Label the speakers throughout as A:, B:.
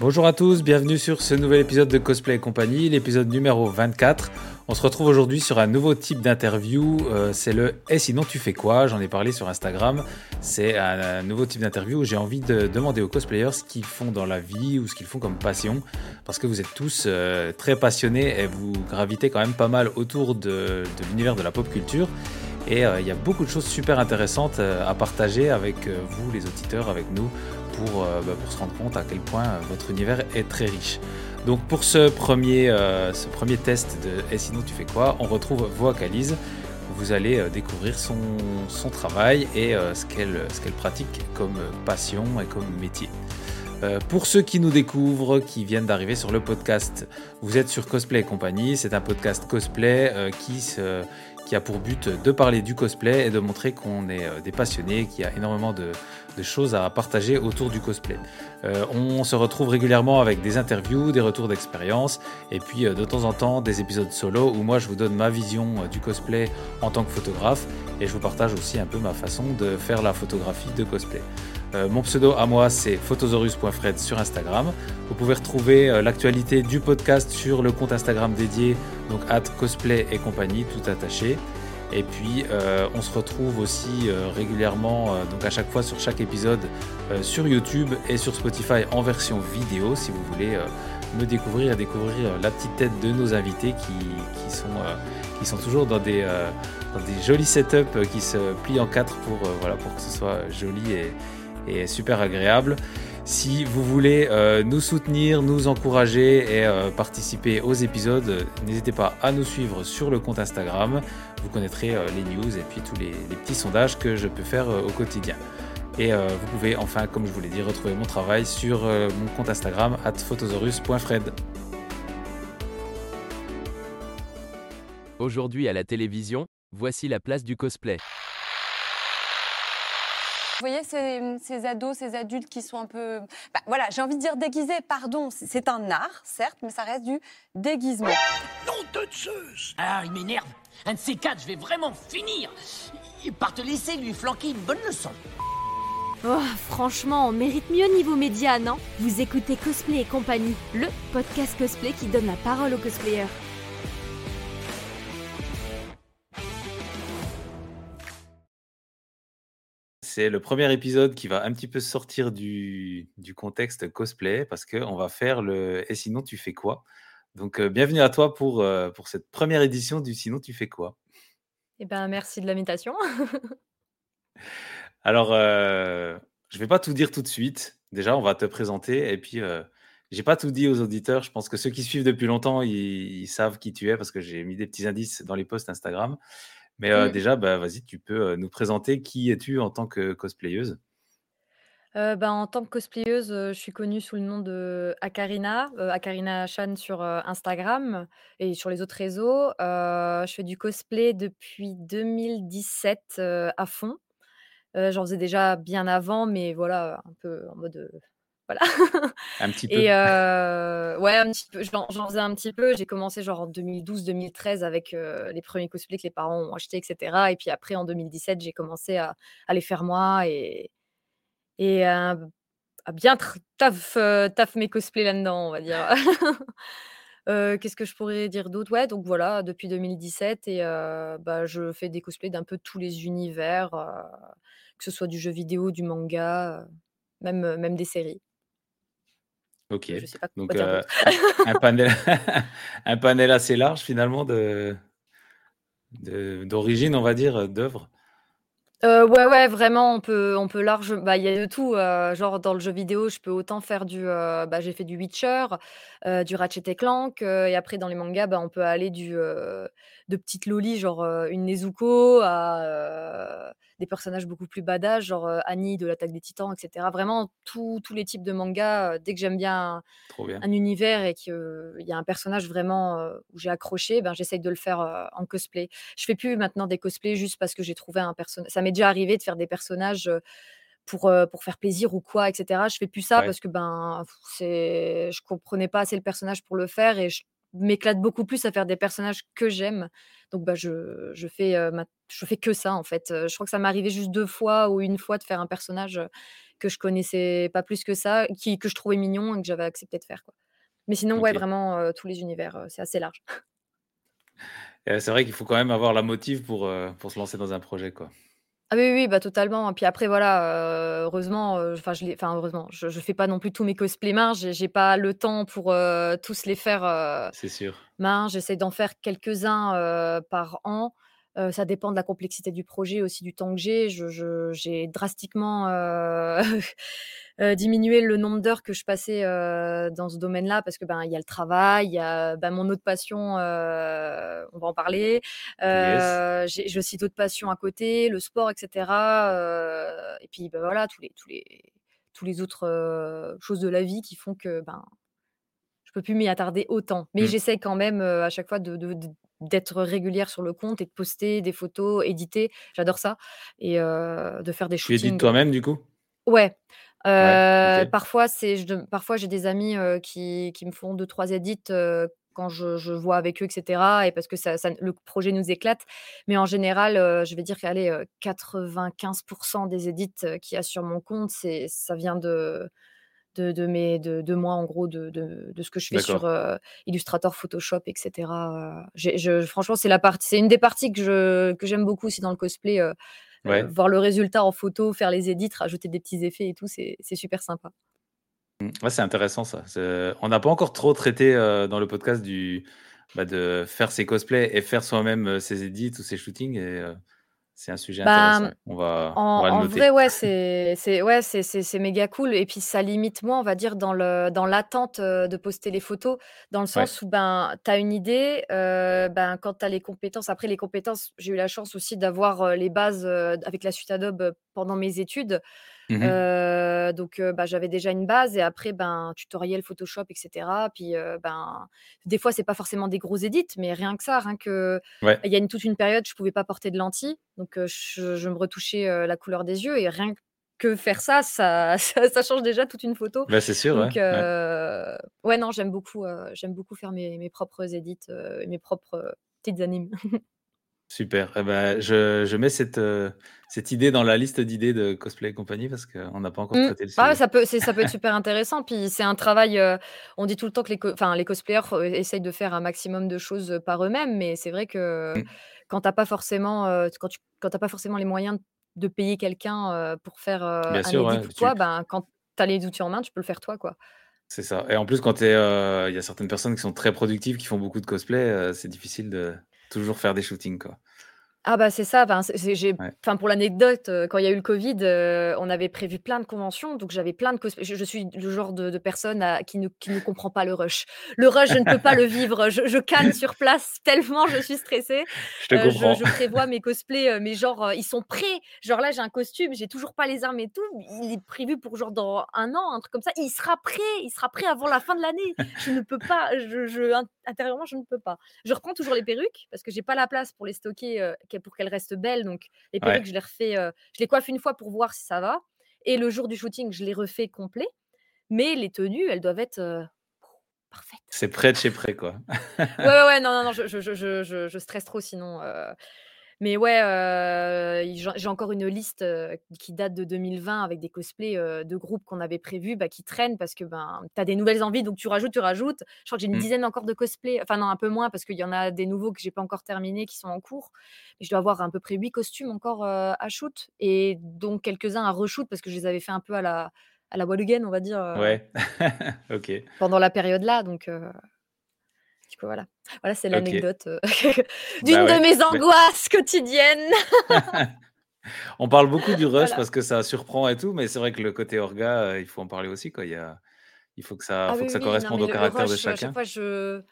A: Bonjour à tous, bienvenue sur ce nouvel épisode de Cosplay et compagnie, l'épisode numéro 24. On se retrouve aujourd'hui sur un nouveau type d'interview, euh, c'est le Et sinon tu fais quoi? J'en ai parlé sur Instagram. C'est un, nouveau type d'interview où j'ai envie de demander aux cosplayers ce qu'ils font dans la vie ou ce qu'ils font comme passion, parce que vous êtes tous euh, très passionnés et vous gravitez quand même pas mal autour de, l'univers de la pop culture. Et euh, il y a beaucoup de choses super intéressantes à partager avec vous, les auditeurs, avec nous, pour, euh, bah, pour se rendre compte à quel point euh, votre univers est très riche. Donc pour ce premier, euh, ce premier test de Et sinon tu fais quoi? On retrouve Voacalise. Vous allez découvrir son, son travail et ce qu'elle qu'elle pratique comme passion et comme métier. pour ceux qui nous découvrent, qui viennent d'arriver sur le podcast, vous êtes sur Cosplay et compagnie. C'est un podcast cosplay qui, se, qui a pour but de parler du cosplay et de montrer qu'on est des passionnés, qu'il y a énormément de, de choses à partager autour du cosplay. Euh, on se retrouve régulièrement avec des interviews, des retours d'expérience, et puis euh, de temps en temps des épisodes solo où moi je vous donne ma vision euh, du cosplay en tant que photographe, et je vous partage aussi un peu ma façon de faire la photographie de cosplay. mon pseudo à moi c'est photosaurus.fred sur Instagram. Vous pouvez retrouver l'actualité du podcast sur le compte Instagram dédié, donc at cosplay et compagnie, tout attaché. Et puis, euh, on se retrouve aussi euh, régulièrement, euh, donc à chaque fois sur chaque épisode, sur YouTube et sur Spotify en version vidéo, si vous voulez me découvrir et découvrir la petite tête de nos invités qui, sont, toujours dans des, jolis setups qui se plient en quatre pour que ce soit joli et super agréable. Si vous voulez euh, nous soutenir, nous encourager et euh, participer aux épisodes, n'hésitez pas à nous suivre sur le compte Instagram. Vous connaîtrez euh, les news et puis tous les, petits sondages que je peux faire au quotidien. Et vous pouvez enfin, comme je vous l'ai dit, retrouver mon travail sur mon compte Instagram at photosaurus.fred.
B: Aujourd'hui à la télévision, voici la place du cosplay.
C: Vous voyez ces, ados, ces adultes qui sont un peu... Bah, voilà, j'ai envie de dire déguisés, pardon, c'est un art, certes, mais ça reste du déguisement.
D: Nom de Zeus. Ah, il m'énerve. Un de ces quatre, je vais vraiment finir. Par te laisser lui flanquer une bonne leçon.
E: Oh, franchement, on mérite mieux niveau média, non? Vous écoutez Cosplay et compagnie, le podcast cosplay qui donne la parole aux cosplayers.
A: C'est le premier épisode qui va un petit peu sortir du, contexte cosplay parce qu'on va faire le Et sinon tu fais quoi? Donc euh, bienvenue à toi pour, euh, pour cette première édition du Sinon tu fais quoi?
C: Eh ben merci de l'invitation.
A: Alors, euh, je vais pas tout dire tout de suite. Déjà, on va te présenter et puis j'ai pas tout dit aux auditeurs. Je pense que ceux qui suivent depuis longtemps, ils savent qui tu es parce que j'ai mis des petits indices dans les posts Instagram. Mais mmh. déjà, bah, vas-y, tu peux nous présenter qui es-tu en tant que cosplayeuse?
C: Bah, en tant que cosplayeuse, je suis connue sous le nom de Akarina, Akarina Chan sur Instagram et sur les autres réseaux. je fais du cosplay depuis 2017 à fond. J'en faisais déjà bien avant, mais voilà, un peu en mode voilà.
A: Un petit peu.
C: Et euh, ouais, un petit peu. J'en, faisais un petit peu. J'ai commencé genre en 2012-2013 avec euh, les premiers cosplays que les parents ont achetés, etc. Et puis après, en 2017, j'ai commencé à, à les faire moi et, et à, bien taf, euh, taf mes cosplays là-dedans, on va dire. qu'est-ce que je pourrais dire d'autre? Ouais, donc voilà, depuis 2017, et bah, je fais des cosplays d'un peu tous les univers, que ce soit du jeu vidéo, du manga, même, même des séries.
A: Ok. Donc, euh, un, panel, un panel assez large finalement de, d'origine, on va dire, d'œuvres.
C: Euh, ouais, ouais, vraiment, on peut, on peut large. Bah, il y a de tout. Euh, genre dans le jeu vidéo, je peux autant faire du. bah, j'ai fait du Witcher, du Ratchet et Clank, et après dans les mangas, bah, on peut aller du de petites lolis, genre une Nezuko, à des personnages beaucoup plus badass, genre Annie de l'attaque des Titans, etc. Vraiment tous les types de mangas. dès que j'aime bien un, univers et qu'il y a un personnage vraiment où j'ai accroché, ben j'essaye de le faire en cosplay. Je fais plus maintenant des cosplays juste parce que j'ai trouvé un personnage. Ça m'est déjà arrivé de faire des personnages pour, pour faire plaisir ou quoi, etc. Je fais plus ça parce que ben c'est, je comprenais pas assez le personnage pour le faire et je m'éclate beaucoup plus à faire des personnages que j'aime. Donc bah je, je fais je fais que ça en fait. Je crois que ça m'est arrivé juste deux fois ou une fois de faire un personnage que je connaissais pas plus que ça, qui, que je trouvais mignon et que j'avais accepté de faire. Quoi. Mais sinon, ouais, vraiment, euh, tous les univers, euh, c'est assez large.
A: Et c'est vrai qu'il faut quand même avoir la motive pour, pour se lancer dans un projet, quoi.
C: Ah oui, oui, bah totalement. Et puis après, voilà, heu, heureusement, enfin je les enfin heureusement, je je fais pas non plus tous mes cosplays main, j'ai j'ai pas le temps pour, tous les faire, heu,
A: C'est sûr.
C: main. J'essaie d'en faire quelques-uns, par an. Ça dépend de la complexité du projet, aussi du temps que j'ai. J'ai drastiquement, diminué le nombre d'heures que je passais, dans ce domaine-là parce que, ben, il y a le travail, il y a, bah, mon autre passion, on va en parler.
A: Yes.
C: J'ai aussi d'autres passions à côté, le sport et cetera, heu et puis, bah, voilà, tous les tous les tous les autres, choses de la vie qui font que, ben, je peux plus m'y attarder autant. Mais
A: Mmh.
C: j'essaie quand même, à chaque fois de d'être régulière sur le compte et de poster des photos, éditer, j'adore ça et de faire des
A: Tu édites toi-même, du coup?
C: ouais,
A: Ouais,
C: heu,
A: OK.
C: parfois je j'ai des amis, qui qui me font 2-3 edits, heu, quand je je vois avec eux et cetera et parce que ça ça le projet nous éclate. Mais en général, je vais dire qu'allez, heu, 95% des edits, heu, qu'il y a sur mon compte, c'est ça vient de de de mes de de moi en gros, de de de ce que je fais sur, heu, Illustrator, Photoshop et cetera, heu, j'ai je franchement, c'est la partie c'est une des parties que je que j'aime beaucoup aussi dans le cosplay,
A: Ouais.
C: voir le résultat en photo, faire les edits, rajouter des petits effets et tout, c'est c'est super sympa.
A: Mmh. Ouais, c'est intéressant ça. C'est on n'a pas encore trop traité, dans le podcast du bah, de faire ses cosplays et faire soi-même, ses edits ou ses shootings et c'est un sujet
C: Bah, mmh,
A: intéressant. On va on
C: en
A: va le
C: en
A: noter.
C: vrai, ouais, c'est c'est ouais, c'est c'est c'est méga cool et puis ça limite moins, on va dire, dans le dans l'attente, de poster les photos. Dans le
A: Ouais.
C: sens où, ben, tu as une idée, heu, ben, quand tu as les compétences après les compétences, j'ai eu la chance aussi d'avoir, les bases, avec la suite Adobe, pendant mes études.
A: Mmh
C: donc bah, j'avais déjà une base et après, ben, tutoriel Photoshop et cetera. Puis, ben, des fois, c'est pas forcément des gros edits, mais rien que ça, rien que
A: Ouais.
C: il y a une toute une période, je pouvais pas porter de lentilles, donc je je me retouchais, la couleur des yeux et rien que faire ça, ça ça ça change déjà toute une photo.
A: Bah, c'est sûr,
C: Donc
A: ouais.
C: non, j'aime beaucoup, j'aime beaucoup faire mes mes propres et mes propres, petites animes.
A: Super. Et bah, je je mets cette, heu, cette idée dans la liste d'idées de Cosplay et compagnie parce qu'on n'a pas encore
C: Mmh.
A: traité le
C: Ah ouais,
A: sujet.
C: ça peut c'est ça peut être super intéressant, puis c'est un travail, heu, on dit tout le temps que les co les cosplayers, heu, essayent de faire un maximum de choses, par eux-mêmes, mais c'est vrai que
A: Mmh.
C: quand pas forcément, quand tu quand as pas forcément les moyens de payer quelqu'un, pour faire, un
A: sûr, ouais,
C: ou
A: tu
C: quoi, ben, quand tu as les outils en main, tu peux le faire toi, quoi.
A: c'est ça et en plus quand il y a certaines personnes qui sont très productives, qui font beaucoup de cosplay, c'est difficile de toujours faire des shootings, quoi.
C: Ah bah, c'est ça, enfin, c'est c'est j'ai
A: Ouais.
C: enfin, pour l'anecdote, heu, quand il y a eu le covid, heu, on avait prévu plein de conventions, donc j'avais plein de cosplays. Je je suis le genre de de personne à qui ne qui ne comprend pas le rush. Le rush, je ne peux pas le vivre, je je canne sur place tellement je suis stressée.
A: Je te
C: je
A: comprends.
C: je prévois mes cosplays, mais genre, ils sont prêts. Genre là, j'ai un costume, j'ai toujours pas les armes et tout, il est prévu pour genre dans un an, un truc comme ça. Il sera prêt, il sera prêt avant la fin de l'année. Je ne peux pas, je je int intérieurement, je ne peux pas. Je reprends toujours les perruques parce que j'ai pas la place pour les stocker, pour qu'elles restent belles, donc les perruques,
A: Ouais,
C: je les refais, heu, je les coiffe une fois pour voir si ça va et le jour du shooting, je les refais complets, mais les tenues, elles doivent être, heu, parfaites.
A: c'est près de chez près, quoi.
C: Ouais, ouais, non, non, non, je je je je stresse trop sinon, heu, mais ouais, heu, i j'ai encore une liste, heu, qui date de 2020 avec des cosplays, heu, de groupes qu'on avait prévus, bah, qui traînent parce que, ben, tu as des nouvelles envies, donc tu rajoutes, tu rajoutes. Je crois que j'ai une
A: Mmh.
C: dizaine encore de cosplays, enfin non, un peu moins parce qu'il y en a des nouveaux que j'ai pas encore terminés, qui sont en cours. Mais je dois avoir à peu près 8 costumes encore, à shoot et donc quelques-uns à reshoot parce que je les avais fait un peu à la à la on va dire,
A: Ouais. OK,
C: pendant la période là, donc voilà. Voilà, c'est l'anecdote, heu,
A: Bah,
C: d'une de mes
A: mais
C: angoisses quotidiennes.
A: on parle beaucoup du rush
C: Voilà.
A: parce que ça surprend et tout, mais c'est vrai que le côté orga, heu, il faut en parler aussi, quoi. Il y a il faut que ça
C: Ah
A: faut
C: oui,
A: que ça
C: oui, non,
A: corresponde
C: mais
A: au
C: le
A: caractère de
C: rush, chaque
A: chacun.
C: fois je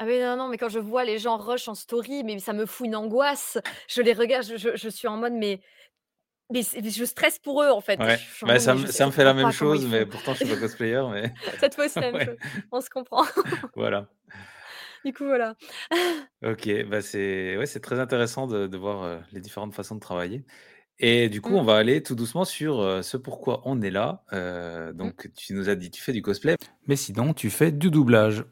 C: ah oui, non, non, mais quand je vois les gens rush en story, mais ça me fout une angoisse. Je les regarde, je je je suis en mode: «Mais mais je stresse pour eux, en fait».
A: Ouais,
C: en
A: bah, ça
C: «Mais
A: me ça me fait la même chose, mais
C: font».
A: pourtant je suis pas cosplayer, mais
C: Cette fois, c'est la même
A: ouais,
C: chose. On se comprend.
A: voilà.
C: Du coup, voilà.
A: OK, bah, c'est ouais, c'est très intéressant de de voir, les différentes façons de travailler et du coup,
C: Mmh,
A: on va aller tout doucement sur, ce pourquoi on est là.
C: Mmh.
A: donc tu nous as dit, tu fais du cosplay, mais sinon tu fais du doublage.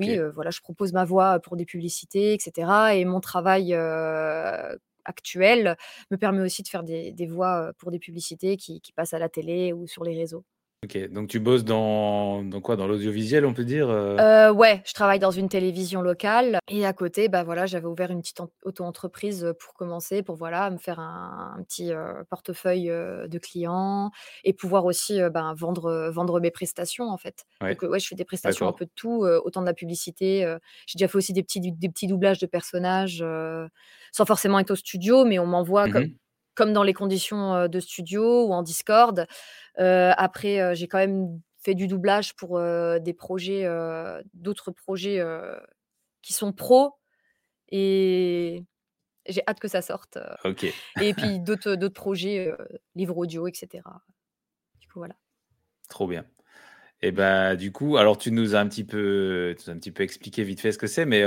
C: Oui,
A: OK.
C: voilà, je propose ma voix pour des publicités et cetera et mon travail, heu, actuelle me permet aussi de faire des des voix, pour des publicités qui qui passent à la télé ou sur les réseaux.
A: OK, donc tu bosses dans dans quoi? Dans l'audiovisuel, on peut dire, heu?
C: Heu, ouais, je travaille dans une télévision locale et à côté, bah, voilà, j'avais ouvert une petite en auto-entreprise, heu, pour commencer, pour voilà, me faire un un petit, heu, portefeuille, de clients et pouvoir aussi, ben, vendre, vendre mes prestations, en fait.
A: Ouais,
C: Donc, ouais, je fais des prestations un peu de tout, autant de la publicité, j'ai déjà fait aussi des petits des petits doublages de personnages, sans forcément être au studio, mais on m'envoie
A: Mmh
C: co
A: mh.
C: Comme dans les conditions, de studio ou en Discord. Après, j'ai quand même fait du doublage pour, des projets, d'autres projets, qui sont pros et j'ai hâte que ça sorte, heu
A: OK,
C: et puis d'autres, d'autres projets, livres audio et cetera. Du coup, voilà.
A: trop bien et bah, du coup, alors tu nous as un petit peu tu nous as un petit peu expliqué vite fait ce que c'est, mais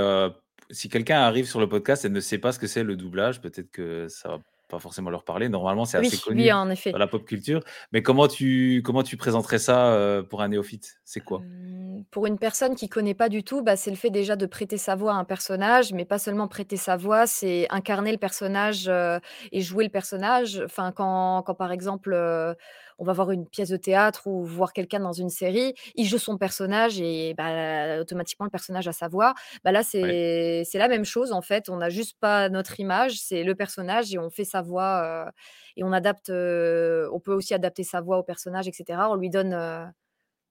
A: si quelqu'un arrive sur le podcast et ne sait pas ce que c'est le doublage, peut-être que ça va pas forcément leur parler. Normalement, c'est assez
C: oui,
A: connu
C: en
A: dans
C: effet.
A: la pop culture, mais comment tu comment tu présenterais ça, heu, pour un néophyte? C'est quoi?
C: Hem, pour une personne qui connaît pas du tout, bah, c'est le fait déjà de prêter sa voix à un personnage, mais pas seulement prêter sa voix, c'est incarner le personnage, heu et jouer le personnage. Enfin, quand quand par exemple, heu, on va voir une pièce de théâtre ou voir quelqu'un dans une série, il joue son personnage et bah, automatiquement le personnage a sa voix. Bah, là, c'est la même chose en fait, on n'a juste pas notre image, c'est le personnage et on fait sa voix, heu et on adapte, heu, on peut aussi adapter sa voix au personnage et cetera. On lui donne, heu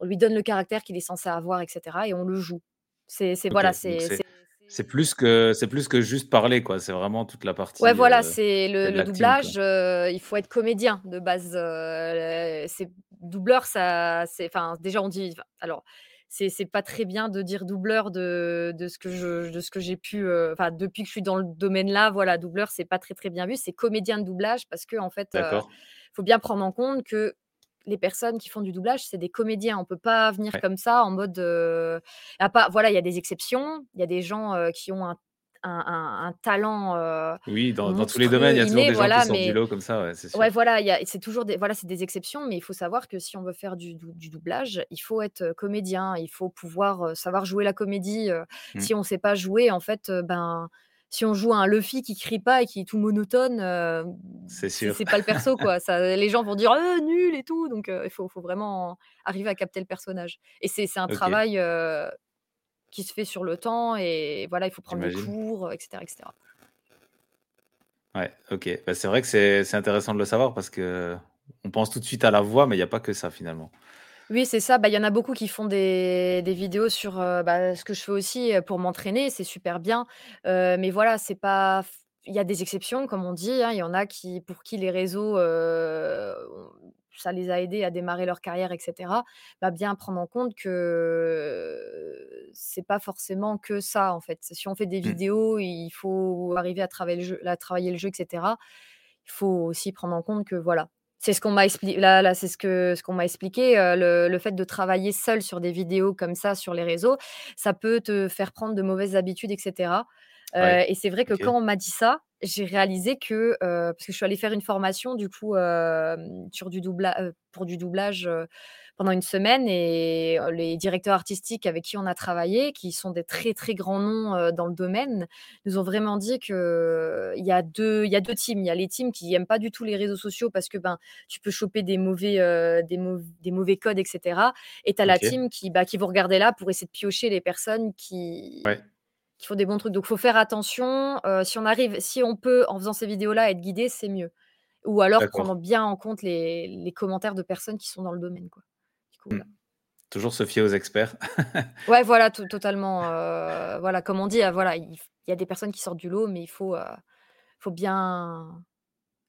C: on lui donne le caractère qu'il est censé avoir et cetera et on le joue. C'est voilà, c'est
A: c'est plus que c'est plus que juste parler, quoi, c'est vraiment toute la
C: ouais,
A: partie,
C: voilà,
A: heu,
C: c'est le doublage, heu, il faut être comédien de base, heu, c'est doubleur, ça c'est enfin, déjà on dit alors c'est pas très bien de dire doubleur de de ce que je de ce que j'ai pu, enfin, depuis que je suis dans le domaine-là, voilà, doubleur, c'est pas très, très bien vu. C'est comédien de doublage parce qu'en fait, heu,
A: D'accord,
C: faut bien prendre en compte que les personnes qui font du doublage, c'est des comédiens. On peut pas venir
A: ouais.
C: comme ça en mode, heu, à part voilà, il y a des exceptions, il y a des gens, heu, qui ont un un un un talent, heu,
A: Oui, dans dans tous les domaines, il y a toujours
C: inné,
A: des gens qui sortent du lot comme ça, ouais, c'est
C: ouais,
A: sûr.
C: voilà, c'est toujours des voilà, c'est des exceptions, mais il faut savoir que si on veut faire du dou du doublage, il faut être, heu, comédien, il faut pouvoir, savoir jouer la comédie,
A: Mmh,
C: si on sait pas jouer, en fait, ben, si on joue un Luffy qui crie pas et qui est tout monotone, heu,
A: c'est
C: c'est
A: sûr.
C: c'est pas le perso, quoi. Ça les gens vont dire: «Heu, nul et tout», donc il faut faut vraiment arriver à capter le personnage et c'est un travail, qui se fait sur le temps et voilà, il faut prendre des cours, heu, et cetera, et cetera.
A: Ouais, OK. Bah, c'est vrai que c'est c'est intéressant de le savoir parce que on pense tout de suite à la voix, mais il y a pas que ça finalement.
C: Oui, c'est ça. Bah, il y en a beaucoup qui font des des vidéos sur, heu, bah, ce que je fais aussi, heu, pour m'entraîner, c'est super bien. Heu, mais voilà, c'est pas il y a des exceptions comme on dit, hein. Il y en a qui pour qui les réseaux, ça les a aidés à démarrer leur carrière et cetera. Bah, bien prendre en compte que, c'est pas forcément que ça, en fait. Si on fait des
A: Mmh,
C: vidéos, il faut arriver à travailler le jeu à travailler le jeu et cetera. Il faut aussi prendre en compte que voilà, c'est ce qu'on m'a expli là là, c'est ce que ce qu'on m'a expliqué, heu, le le fait de travailler seul sur des vidéos comme ça sur les réseaux, ça peut te faire prendre de mauvaises habitudes et cetera.
A: ouais,
C: Heu et c'est vrai que quand on m'a dit ça, j'ai réalisé que, heu, parce que je suis allée faire une formation du coup, sur du pour du doublage, pendant une semaine et les directeurs artistiques avec qui on a travaillé, qui sont des très, très grands noms, dans le domaine, nous ont vraiment dit que il y a 2 il y a 2 teams. Il y a les teams qui aiment pas du tout les réseaux sociaux parce que, ben, tu peux choper des mauvais, des mau des mauvais codes et cetera et tu as la team qui, bah, qui vont regarder là pour essayer de piocher les personnes qui
A: Ouais,
C: qui font des bons trucs. Donc faut faire attention, si on arrive si on peut, en faisant ces vidéos-là, être guidé, c'est mieux. Ou alors prendre bien en compte les les commentaires de personnes qui sont dans le domaine, quoi.
A: Mmh.
C: voilà.
A: Toujours se fier aux experts.
C: Ouais, voilà, to totalement, heu, voilà, comme on dit, heu, voilà, il y a des personnes qui sortent du lot, mais il faut, heu, faut bien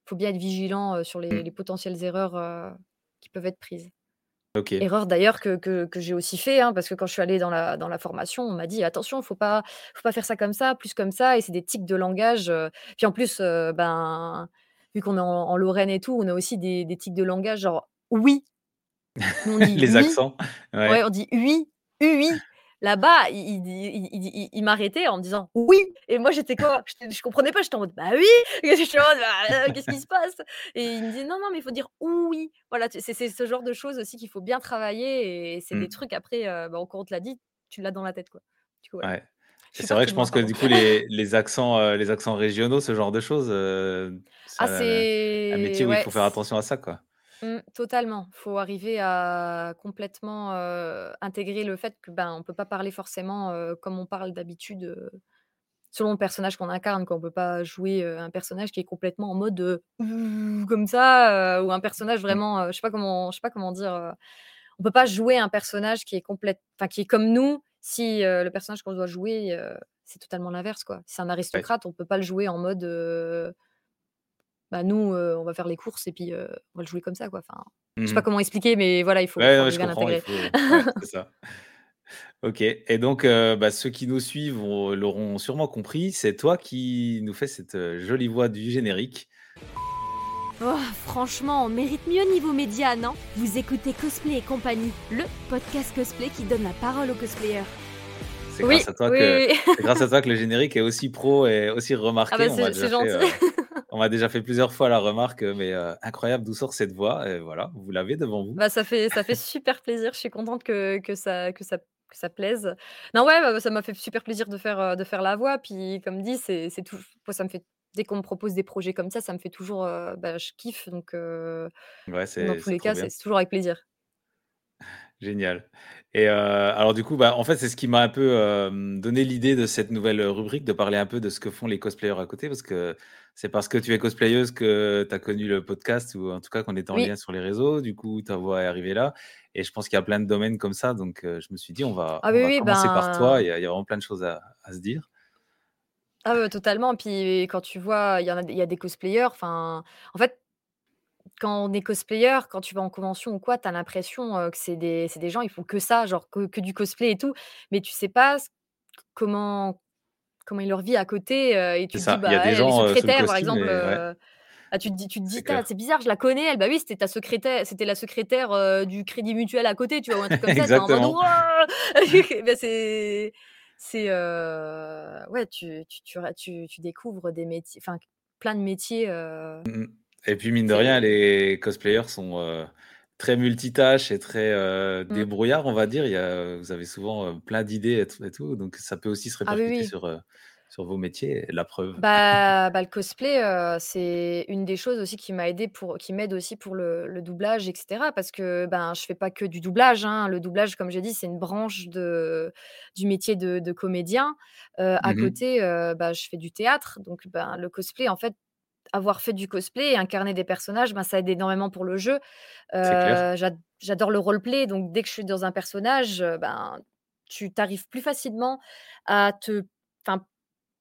C: faut bien être vigilant, sur les
A: Mmh,
C: les potentielles erreurs, qui peuvent être prises.
A: OK.
C: Erreurs d'ailleurs que que que j'ai aussi fait, hein, parce que quand je suis allée dans la dans la formation, on m'a dit: «Attention, faut pas faut pas faire ça comme ça, plus comme ça» et c'est des tics de langage, puis en plus, ben, vu qu'on est en en Lorraine et tout, on a aussi des des tics de langage genre «oui», nous on dit
A: Les
C: «oui»
A: accents,
C: Ouais,
A: ouais.
C: on dit: «ui, ui». Là-bas, il il il il m'arrêtait en me disant: «Oui» et moi j'étais quoi? Je comprenais pas, j'étais en mode: «Bah oui!» «Bah, heu, qu'est-ce qui se passe?» et il me dit: «Non, non, mais il faut dire oui». Voilà, c'est ce genre de choses aussi qu'il faut bien travailler et c'est des
A: Mmh,
C: trucs après, heu, bah, on te l'a dit, tu l'as dans la tête, quoi. Du coup, voilà.
A: ouais.
C: Je suis
A: c'est vrai que je pense que du coup les les accents, heu, les accents régionaux, ce genre de choses, heu, c'est
C: Ah
A: un métier où il faut faire attention à ça, quoi.
C: Totalement. Faut arriver à complètement, heu, intégrer le fait que, ben, on peut pas parler forcément, heu, comme on parle d'habitude, heu, selon le personnage qu'on incarne, quoi. On peut pas jouer, heu, un personnage qui est complètement en mode, heu, comme ça, heu, ou un personnage
A: Mmh.
C: vraiment, heu, je sais pas comment je sais pas comment dire, heu, on peut pas jouer un personnage qui est complète enfin qui est comme nous, si, heu, le personnage qu'on doit jouer, heu, c'est totalement l'inverse, quoi. Si c'est un
A: Ouais.
C: aristocrate, on peut pas le jouer en mode, heu bah, nous, on va faire les courses et puis, on va le jouer comme ça, quoi. Enfin, je sais
A: Mmh
C: pas comment expliquer, mais voilà, il faut
A: Ouais, non, je
C: l'intégrer.
A: faut ouais, ça. OK et donc bah, ceux qui nous suivent l'auront sûrement compris, c'est toi qui nous fais cette, jolie voix du générique.
E: Oh, franchement, on mérite mieux niveau média, non? Vous écoutez Cosplay et compagnie, le podcast cosplay qui donne la parole aux cosplayers.
A: C'est
C: Oui,
A: grâce
C: oui, oui,
A: grâce à toi que le générique est aussi pro et aussi
C: Ah
A: remarqué.
C: bah,
A: On m'a
C: c'est
A: fait,
C: gentil.
A: heu, on m'a déjà fait plusieurs fois la remarque, heu, mais heu, incroyable d'où sort cette voix et voilà, vous l'avez devant vous.
C: Bah, ça fait ça fait super plaisir. Je suis contente que que ça que ça que ça plaise. Non, ouais, bah, ça m'a fait super plaisir de faire, heu, de faire la voix. Puis comme dit, c'est moi, ça me fait dès qu'on me propose des projets comme ça, ça me fait toujours, heu, bah, je kiffe donc
A: Ouais,
C: dans tous les cas, c'est toujours avec plaisir.
A: Génial et heu, alors du coup, bah, en fait, c'est ce qui m'a un peu, hem, donné l'idée de cette nouvelle, rubrique, de parler un peu de ce que font les cosplayers à côté. Parce que c'est parce que tu es cosplayeuse que tu as connu le podcast ou en tout cas qu'on est en
C: Oui.
A: lien sur les réseaux. Du coup, ta voix est arrivée là et je pense qu'il y a plein de domaines comme ça donc heu, je me suis dit: «On va
C: Ah
A: on
C: oui,
A: va
C: oui,
A: commencer par toi».
C: ben
A: Il y a il y a vraiment plein de choses à à se dire.
C: Ah ouais, totalement. Puis quand tu vois, il y en a il y a des cosplayers, enfin, en fait, quand on est cosplayer, quand tu vas en convention ou quoi, tu as l'impression, que c'est des c'est des gens, ils font que ça, genre que que du cosplay et tout. Mais tu sais pas c comment comment est leur vie à côté, et
A: C'est
C: tu te dis:
A: ça, il y a
C: «Bah,
A: des
C: elle, elle est
A: gens, heu, sous le
C: secrétaire», par
A: costume
C: exemple,
A: et ouais,
C: heu, ah, tu te dis tu te dis:
A: c'est
C: «Tain,
A: clair.
C: c'est bizarre, je la connais elle». Bah oui, c'était ta secrétaire c'était la secrétaire, du Crédit Mutuel à côté, tu vois? Ou un truc comme ça, en mode:
A: Exactement.
C: Bah, c'est c'est, ouais, tu tu tu ra tu tu découvres des métiers enfin, plein de métiers,
A: Mmh mh et puis mine de rien, les cosplayers sont, heu, très multitâches et très, heu,
C: mmh.
A: débrouillards, on va dire. Il y a vous avez souvent, heu, plein d'idées et tout et tout, donc ça peut aussi se
C: Ah oui,
A: répercuter
C: oui.
A: sur, sur vos métiers, la preuve.
C: Bah bah, le cosplay, c'est une des choses aussi qui m'a aidée pour qui m'aide aussi pour le le doublage et cetera. Parce que, ben, je fais pas que du doublage, hein. Le doublage, comme j'ai dit, c'est une branche de du métier de de comédien. À
A: Mmh mh.
C: côté, bah, je fais du théâtre, donc ben, le cosplay, en fait, avoir fait du cosplay et incarner des personnages, ben, ça aide énormément pour le jeu. J'ad j'adore le roleplay, donc dès que je suis dans un personnage, heu, ben, tu tu arrives plus facilement à te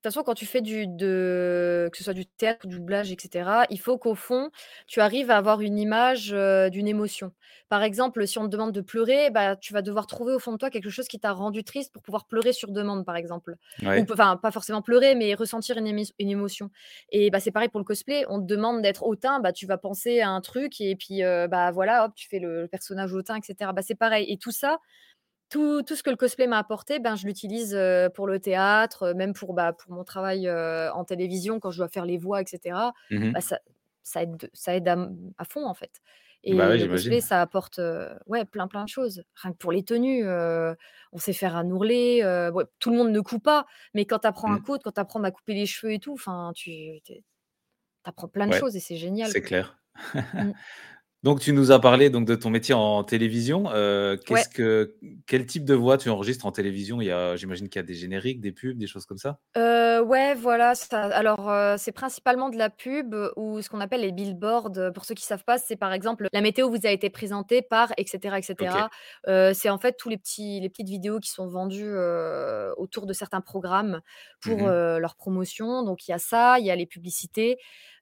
C: toute façon, quand tu fais du de que ce soit du théâtre, du doublage et cetera, il faut qu'au fond, tu arrives à avoir une image, heu, d'une émotion. Par exemple, si on te demande de pleurer, bah, tu vas devoir trouver au fond de toi quelque chose qui t'a rendu triste pour pouvoir pleurer sur demande, par exemple. Ou enfin, pas forcément pleurer, mais ressentir une émotion et bah, c'est pareil pour le cosplay. On te demande d'être hautain, bah, tu vas penser à un truc et puis, heu, bah, voilà, hop, tu fais le personnage hautain et cetera. Bah, c'est pareil et tout ça, tout tout ce que le cosplay m'a apporté, ben, je l'utilise, pour le théâtre, même pour, bah, pour mon travail, en télévision quand je dois faire les voix et cetera.
A: mmh mh.
C: Bah, ça ça aide de ça aide à à fond, en fait
A: Bah,
C: et
A: ouais,
C: le cosplay, ça apporte, ouais, plein, plein de choses. Rien que pour les tenues, on sait faire un ourlet, ouais, tout le monde ne coupe pas, mais quand tu apprends à
A: Mmh.
C: coudre, quand tu apprends à couper les cheveux et tout, tu apprends plein de
A: Ouais,
C: choses et c'est génial,
A: c'est clair.
C: Mmh.
A: Donc tu nous as parlé donc de ton métier en télévision,
C: Ouais.
A: qu'est-ce que quel type de voix tu enregistres en télévision? Il y a j'imagine qu'il y a des génériques, des pubs, des choses comme ça?
C: Heu, ouais, voilà, ça alors, heu, c'est principalement de la pub, ou ce qu'on appelle les billboards, pour ceux qui savent pas, c'est par exemple, la météo vous a été présentée par et cetera et
A: OK.
C: cetera. Heu, c'est en fait tous les petits les petites vidéos qui sont vendues, heu, autour de certains programmes
A: Mmh
C: pour,
A: mh.
C: heu, leur promotion. Donc il y a ça, il y a les publicités.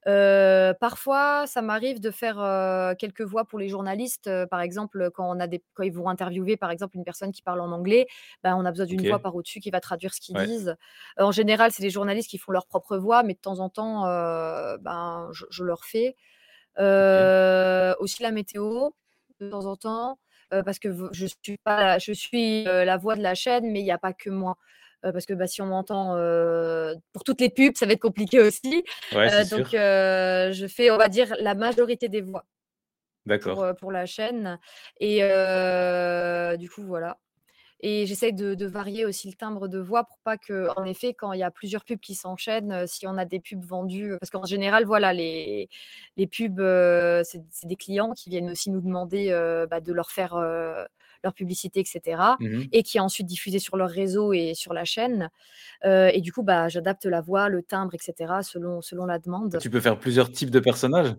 C: Heu, parfois, ça m'arrive de faire, heu, quelques voix pour les journalistes, heu, par exemple, quand on a des quand ils vont interviewer, par exemple, une personne qui parle en anglais, bah, on a besoin d'une voix par au-dessus qui va traduire ce qu'ils
A: Ouais.
C: disent. En général, c'est les journalistes qui font leur propre voix, mais de temps en temps, ben, je je leur fais. Aussi la météo, de temps en temps, parce que je suis pas je suis, la voix de la chaîne, mais il y a pas que moi. Parce que, bah, si on m'entend, pour toutes les pubs, ça va être compliqué aussi.
A: Ouais,
C: donc je fais, on va dire, la majorité des voix pour, la chaîne et du coup, voilà. Et j'essaye de de varier aussi le timbre de voix pour pas que en effet, quand il y a plusieurs pubs qui s'enchaînent, si on a des pubs vendues, parce qu'en général, voilà, les les pubs, c'est des clients qui viennent aussi nous demander, bah, de leur faire, leur publicité et cetera
A: Mmh
C: et qui est ensuite diffusée sur leur réseau et sur la chaîne, heu et du coup, bah, j'adapte la voix, le timbre et cetera selon selon la demande.
A: Tu peux faire plusieurs types de personnages?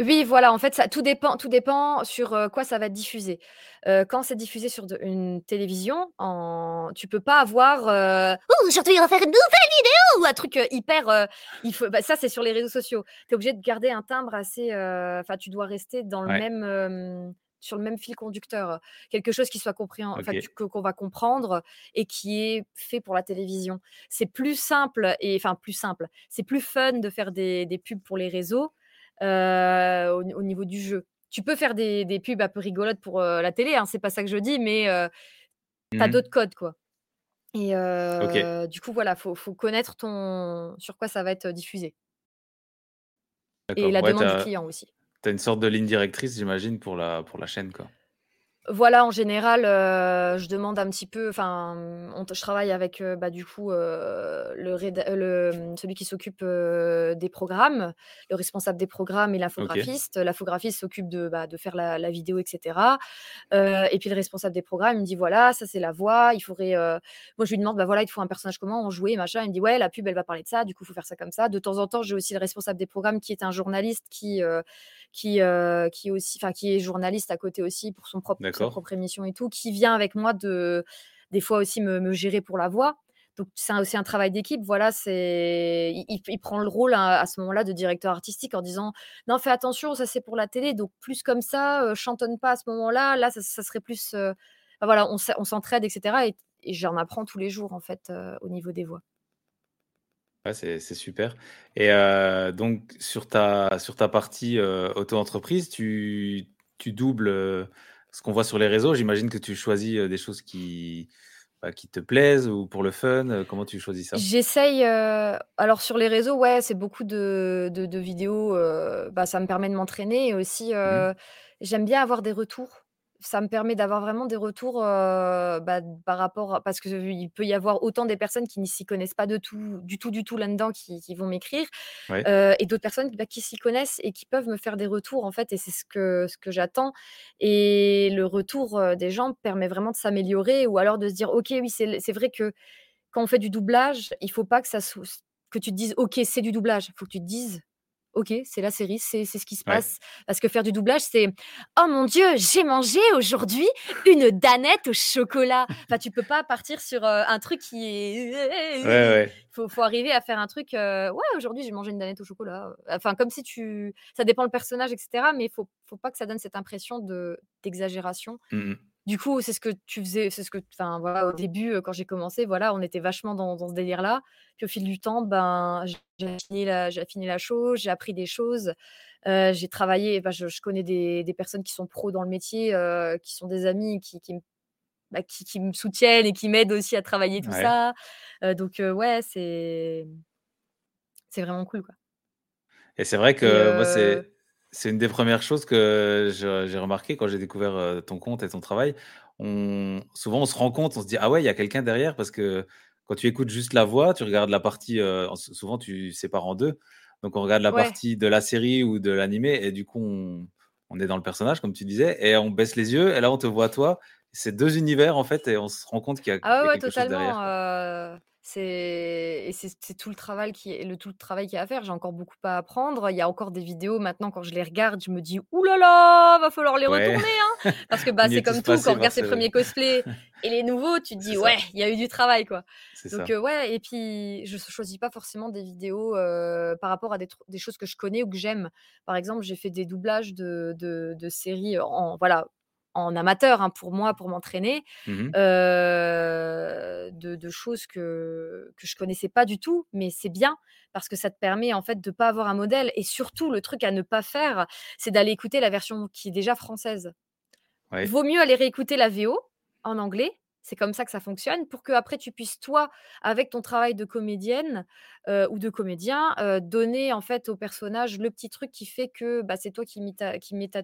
C: Oui, voilà, en fait, ça tout dépend tout dépend sur, heu, quoi ça va être diffusé. Heu, quand c'est diffusé sur de une télévision, en tu peux pas avoir, heu: «Ouh, aujourd'hui on va faire une nouvelle vidéo!» ou un truc, hyper, il faut bah, ça c'est sur les réseaux sociaux. Tu es obligé de garder un timbre assez, enfin tu dois rester dans le
A: Ouais,
C: même, sur le même fil conducteur, quelque chose qui soit enfin tu que qu'on va comprendre et qui est fait pour la télévision. C'est plus simple et enfin plus simple, c'est plus fun de faire des des pubs pour les réseaux, au au niveau du jeu. Tu peux faire des des pubs un peu rigolotes pour, la télé, hein, c'est pas ça que je dis, mais heu, tu as
A: Mmh
C: d'autres codes, quoi. Et du coup, voilà, faut faut connaître ton sur quoi ça va être diffusé. Et la
A: Ouais,
C: demande du client aussi.
A: Tu as une sorte de ligne directrice, j'imagine, pour la pour la chaîne, quoi?
C: Voilà, en général, heu, je demande un petit peu enfin, on je travaille avec, heu, bah, du coup, heu, le le, mmh, celui qui s'occupe, des programmes, le responsable des programmes et l'infographiste. L'infographiste s'occupe de, bah, de faire la la vidéo et cetera, heu et puis le responsable des programmes, il me dit: «Voilà, ça c'est la voix, il faudrait, heu» moi je lui demande: «Bah, voilà, il te faut un personnage comment, en jouer, machin». Il me dit: «Ouais, la pub, elle va parler de ça, du coup, faut faire ça comme ça». De temps en temps, j'ai aussi le responsable des programmes qui est un journaliste qui, qui, heu, qui est aussi enfin qui est journaliste à côté aussi pour son propre sa propre émission et tout, qui vient avec moi de des fois aussi me me gérer pour la voix. Donc c'est aussi un travail d'équipe, voilà, c'est il il il prend le rôle à à ce moment-là de directeur artistique en disant: «Non, fais attention, ça c'est pour la télé, donc plus comme ça, heu, chantonne pas à ce moment-là, là ça ça serait plus, heu» enfin voilà, on on s'entraide et cetera et et j'en apprends tous les jours en fait, heu, au niveau des voix.
A: Ouais, c'est super et heu, donc sur ta sur ta partie, heu, auto-entreprise, tu tu doubles, heu, ce qu'on voit sur les réseaux. J'imagine que tu choisis, des choses qui, bah, qui te plaisent ou pour le fun, comment tu choisis ça?
C: J'essaye, alors sur les réseaux, ouais, c'est beaucoup de de de vidéos, bah, ça me permet de m'entraîner et aussi,
A: Mmh
C: j'aime bien avoir des retours. Ça me permet d'avoir vraiment des retours, bah, par rapport à parce qu'il peut y avoir autant des personnes qui ne s'y connaissent pas de tout du tout, du tout là-dedans qui qui vont m'écrire,
A: Ouais,
C: et d'autres personnes, bah, qui s'y connaissent et qui peuvent me faire des retours en fait et c'est ce que ce que j'attends et le retour, des gens permet vraiment de s'améliorer ou alors de se dire: «OK, oui, c'est vrai que quand on fait du doublage, il faut pas que ça sou que tu te dises: «OK, c'est du doublage». Il faut que tu te dises: «OK, c'est la série, c'est ce qui se
A: ouais,
C: passe». Parce que faire du doublage, c'est: «Oh mon Dieu, j'ai mangé aujourd'hui une danette au chocolat». Enfin, tu peux pas partir sur, heu, un truc qui
A: ouais,
C: est
A: ouais.
C: faut faut arriver à faire un truc, heu: «Ouais, aujourd'hui, j'ai mangé une danette au chocolat», enfin, comme si tu ça dépend le personnage et cetera, mais il faut faut pas que ça donne cette impression de d'exagération
A: Mmh mh.
C: Du coup, c'est ce que tu faisais c'est ce que enfin, voilà, au début, quand j'ai commencé, voilà, on était vachement dans dans ce délire-là. Puis au fil du temps, ben, j'ai affiné la j'ai affiné la chose, j'ai appris des choses, heu, j'ai travaillé, bah, je je connais des des personnes qui sont pros dans le métier, heu, qui sont des amis qui qui me bah, qui qui me soutiennent et qui m'aident aussi à travailler tout
A: Ouais
C: ça, heu, donc ouais, c'est c'est vraiment cool, quoi
A: et c'est vrai que moi, c'est c'est une des premières choses que j'ai remarqué quand j'ai découvert, heu, ton compte et ton travail. On souvent, on se rend compte, on se dit: «Ah ouais, il y a quelqu'un derrière» parce que quand tu écoutes juste la voix, tu regardes la partie, en souvent tu sépares en 2. Donc on regarde la
C: ouais.
A: partie de la série ou de l'animé et du coup, on on est dans le personnage comme tu disais et on baisse les yeux et là, on te voit toi. C'est 2 univers en fait et on se rend compte qu'il y a
C: Ah
A: y
C: ouais,
A: a
C: ouais,
A: quelque chose derrière,
C: totalement, c'est et c'est tout le travail qui est le tout le travail qu'il y a à faire. J'ai encore beaucoup à apprendre. Il y a encore des vidéos maintenant quand je les regarde, je me dis: «Ouh là là, va falloir les
A: Ouais,
C: retourner, hein!» parce que, bah, c'est comme tout, quand on regarde ses premiers cosplays et les nouveaux, tu te dis: «Ouais, il y a eu du travail, quoi». Donc ouais et puis je choisis pas forcément des vidéos, par rapport à des choses que je connais ou que j'aime. Par exemple, j'ai fait des doublages de de de séries en voilà, en amateur, hein, pour moi, pour m'entraîner
A: Mmh
C: de de choses que que je connaissais pas du tout, mais c'est bien parce que ça te permet en fait de pas avoir un modèle et surtout le truc à ne pas faire, c'est d'aller écouter la version qui est déjà française.
A: Ouais.
C: Vaut mieux aller réécouter la VO en anglais, c'est comme ça que ça fonctionne pour qu'après tu puisses toi, avec ton travail de comédienne, ou de comédien, donner en fait au personnage le petit truc qui fait que, bah, c'est toi qui qui mets ta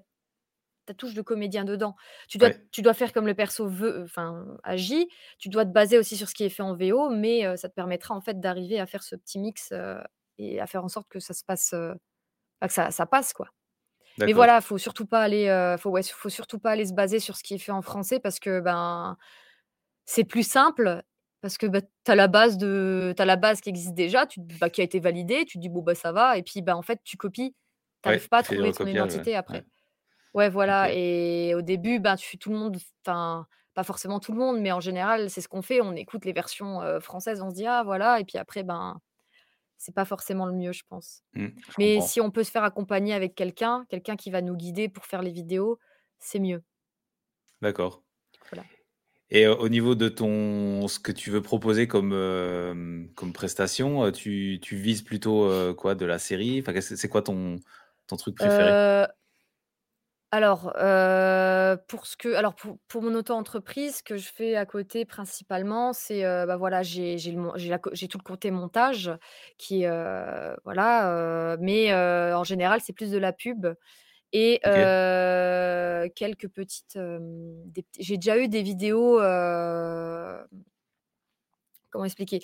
C: ta touche de comédien dedans. Tu dois
A: Ouais.
C: tu dois faire comme le perso veut, enfin, agit. Tu dois te baser aussi sur ce qui est fait en VO, mais heu, ça te permettra en fait d'arriver à faire ce petit mix, heu et à faire en sorte que ça se passe, que ça ça passe, quoi. Mais voilà, faut surtout pas aller, faut ouais, faut surtout pas aller se baser sur ce qui est fait en français parce que, ben, c'est plus simple parce que, bah, tu as la base de la base qui existe déjà, tu bah, qui a été validée, tu te dis: «Bon, bah, ça va» et puis, bah, en fait, tu copies. Tu
A: Ouais,
C: arrives pas à trouver ton identité
A: Ouais.
C: après. Ouais, voilà
A: OK.
C: et au début, ben, tu tout le monde enfin, pas forcément tout le monde, mais en général, c'est ce qu'on fait. On écoute les versions, françaises, on se dit: «Ah voilà» et puis après, ben, c'est pas forcément le mieux, je pense.
A: Mmh, je
C: Mais
A: comprends.
C: si on peut se faire accompagner avec quelqu'un, quelqu'un qui va nous guider pour faire les vidéos, c'est mieux.
A: D'accord.
C: Voilà.
A: Et au niveau de ton ce que tu veux proposer comme, comme prestation, tu tu vises plutôt, quoi? De la série? Enfin, qu'est-ce c'est quoi ton ton truc préféré?
C: Alors, heu, pour ce que alors pour pour mon auto-entreprise, ce que je fais à côté principalement, c'est, heu, bah, voilà, j'ai j'ai le mon j'ai la co j'ai tout le côté montage qui est, heu, voilà, heu, mais heu, en général, c'est plus de la pub et
A: OK.
C: heu, quelques petites, hem, des petits j'ai déjà eu des vidéos, comment expliquer?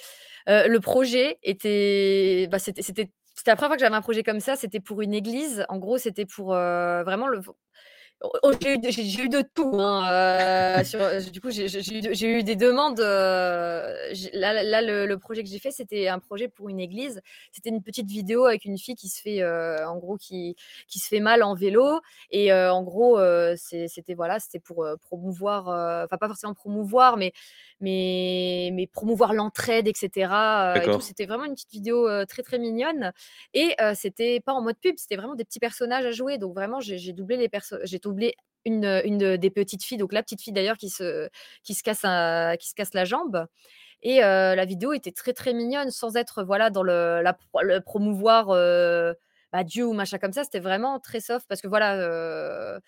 C: Heu, le projet était bah, c'était c'était c'était la première fois que j'avais un projet comme ça, c'était pour une église. En gros, c'était pour, heu, vraiment le oh, j'ai eu de j'ai eu de tout, hein, sur, heu, du coup, j'ai eu des demandes, j'ai là là le le projet que j'ai fait, c'était un projet pour une église. C'était une petite vidéo avec une fille qui se fait, en gros, qui qui se fait mal en vélo et en gros, c'était voilà, c'était pour, promouvoir, enfin, pas forcément promouvoir, mais mais mais promouvoir l'entraide et cetera, heu et tout.
A: D'accord.
C: C'était vraiment une petite vidéo, très, très mignonne et c'était pas en mode pub, c'était vraiment des petits personnages à jouer. Donc vraiment, j'ai doublé les perso j'ai doublé une, heu, une, des petites filles, donc la petite fille d'ailleurs qui se qui se casse un qui se casse la jambe et heu, la vidéo était très, très mignonne sans être, voilà, dans le la le promouvoir, heu, bah, Dieu ou machin comme ça. C'était vraiment très soft parce que voilà, heu,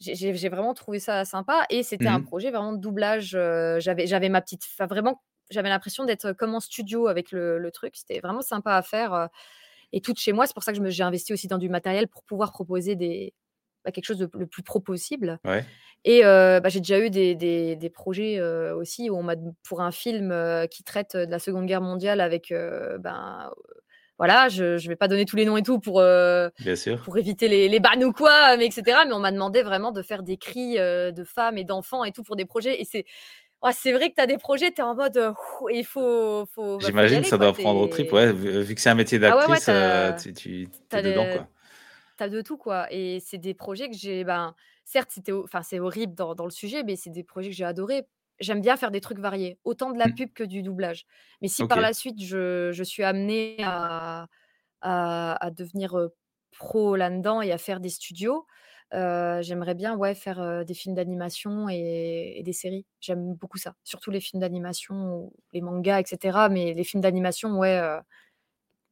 C: j'ai vraiment trouvé ça sympa et c'était un
A: Mmh
C: projet vraiment de doublage, j'avais j'avais ma petite enfin vraiment, j'avais l'impression d'être comme en studio avec le le truc. C'était vraiment sympa à faire, et tout de chez moi. C'est pour ça que je me j'ai investi aussi dans du matériel pour pouvoir proposer des bah, quelque chose de le plus pro possible
A: Ouais.
C: et bah, j'ai déjà eu des des des projets, aussi où on m'a pour un film, qui traite, de la Seconde Guerre mondiale avec, ben, voilà, je je vais pas donner tous les noms et tout pour, heu,
A: Bien sûr.
C: pour éviter les les bannes ou quoi, mais et cetera, mais on m'a demandé vraiment de faire des cris, de femmes et d'enfants et tout pour des projets et c'est ouais, c'est vrai que tu as des projets, tu es en mode, il faut faut, bah,
A: J'imagine, ça
C: quoi.
A: doit prendre aux tripes,
C: Tu
A: ouais, vu vu que c'est un métier
C: ah ouais, ouais,
A: d'actrice,
C: tu
A: tu es dedans, quoi.
C: De tout, quoi et c'est des projets que j'ai ben, certes, c'était enfin, c'est horrible dans dans le sujet, mais c'est des projets que j'ai adorés. J'aime bien faire des trucs variés, autant de la
A: Mmh.
C: pub que du doublage. Mais si par la suite je je suis amenée à à à devenir, pro là-dedans et à faire des studios, j'aimerais bien, ouais, faire, des films d'animation et et des séries. J'aime beaucoup ça, surtout les films d'animation les mangas et cetera, mais les films d'animation, ouais, heu,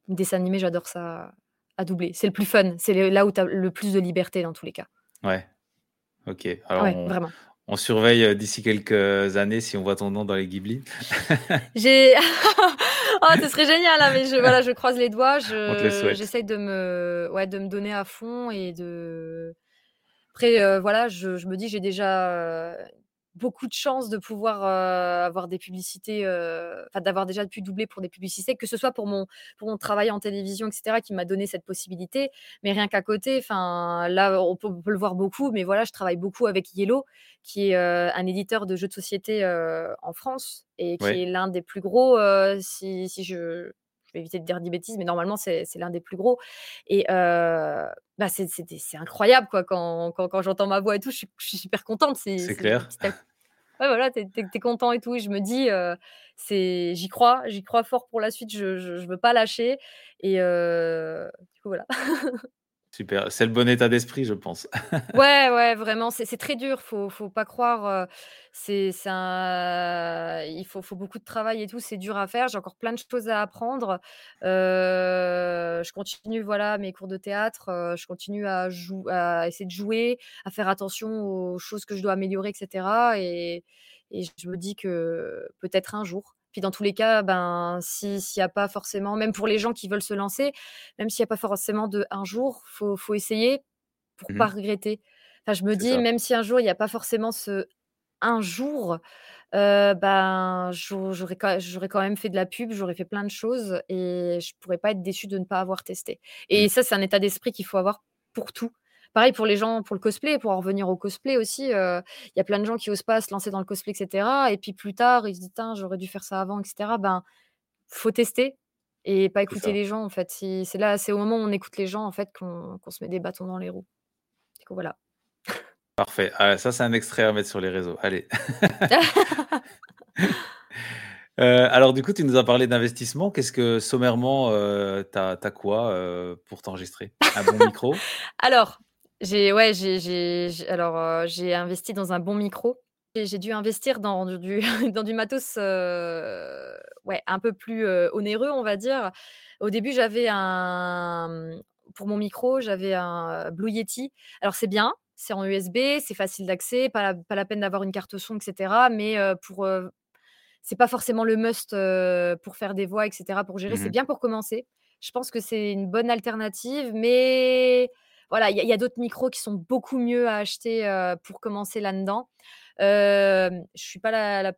C: dessins animés, j'adore ça à doubler. C'est le plus fun, c'est là où tu as le plus de liberté dans tous les cas.
A: Ouais. OK. Alors
C: Ouais,
A: on
C: vraiment.
A: on surveille, heu, d'ici quelques années si on voit ton nom dans les Ghibli.
C: J'ai oh, ce serait génial, hein, mais je voilà, je croise les doigts, je j'essaye de me ouais, de me donner à fond et de après, heu, voilà, je je me dis: «J'ai déjà, heu, beaucoup de chance de pouvoir, avoir des publicités, enfin d'avoir déjà pu doubler pour des publicités», que ce soit pour mon pour mon travail en télévision et cetera qui m'a donné cette possibilité, mais rien qu'à côté, enfin là, on peut on peut le voir beaucoup, mais voilà, je travaille beaucoup avec Yellow qui est, un éditeur de jeux de société, en France et qui
A: Ouais.
C: est l'un des plus gros, si si je je vais éviter de dire des bêtises, mais normalement c'est l'un des plus gros et bah, c'est incroyable quoi quand quand quand j'entends ma voix et tout, je suis je suis super contente, c'est
A: clair.
C: ouais voilà, tu es tu es tu es content et tout et je me dis, c'est j'y crois, j'y crois fort pour la suite, je je je veux pas lâcher et du coup voilà.
A: Super, c'est le bon état d'esprit, je pense.
C: Ouais, ouais, vraiment, c'est très dur, faut faut pas croire, heu, c'est un il faut beaucoup de travail et tout, c'est dur à faire. J'ai encore plein de choses à apprendre. Heu, je continue, voilà, mes cours de théâtre, heu, je continue à essayer de jouer, à faire attention aux choses que je dois améliorer et cetera et et je me dis que peut-être un jour. Puis dans tous les cas, ben, si s'il y a pas forcément même pour les gens qui veulent se lancer, même s'il y a pas forcément de un jour, faut faut essayer pour
A: Mmh
C: pas
A: mh.
C: regretter. Enfin, je me dis,
A: ça.
C: même si un jour il y a pas forcément ce un jour, heu, ben, j'au j'aurais quand j'aurais quand même fait de la pub, j'aurais fait plein de choses et je pourrais pas être déçue de ne pas avoir testé. Et
A: Mmh.
C: ça, c'est un état d'esprit qu'il faut avoir pour tout. Pareil pour les gens pour le cosplay, pour en revenir au cosplay aussi, heu, il y a plein de gens qui osent pas se lancer dans le cosplay et cetera et puis plus tard, ils se disent: «Tain, j'aurais dû faire ça avant» et cetera. Ben, faut tester et pas écouter les gens, en fait. C'est là c'est au moment où on écoute les gens, en fait, qu'on se met des bâtons dans les roues. Du coup, voilà.
A: Parfait. Ah, ça, c'est un extrait à mettre sur les réseaux. Allez. Heu, alors du coup, tu nous as parlé d'investissement. Qu'est-ce que sommairement, heu, tu as tu as quoi, heu, pour t'enregistrer? Un bon micro?
C: Alors, j'ai ouais, j'ai alors, heu, j'ai investi dans un bon micro j'ai dû investir dans du dans du matos, heu, ouais, un peu plus, heu, onéreux, on va dire. Au début, j'avais un, mmh, pour mon micro, j'avais un, Blue Yeti. Alors c'est bien, c'est en USB, c'est facile d'accès, pas la pas la peine d'avoir une carte son et cetera, mais pour, c'est pas forcément le must, pour faire des voix et cetera, pour gérer.
A: Mmh
C: C'est
A: mh.
C: bien pour commencer. Je pense que c'est une bonne alternative, mais voilà, il y a il d'autres micros qui sont beaucoup mieux à acheter, heu, pour commencer là-dedans. Hem, je suis pas la la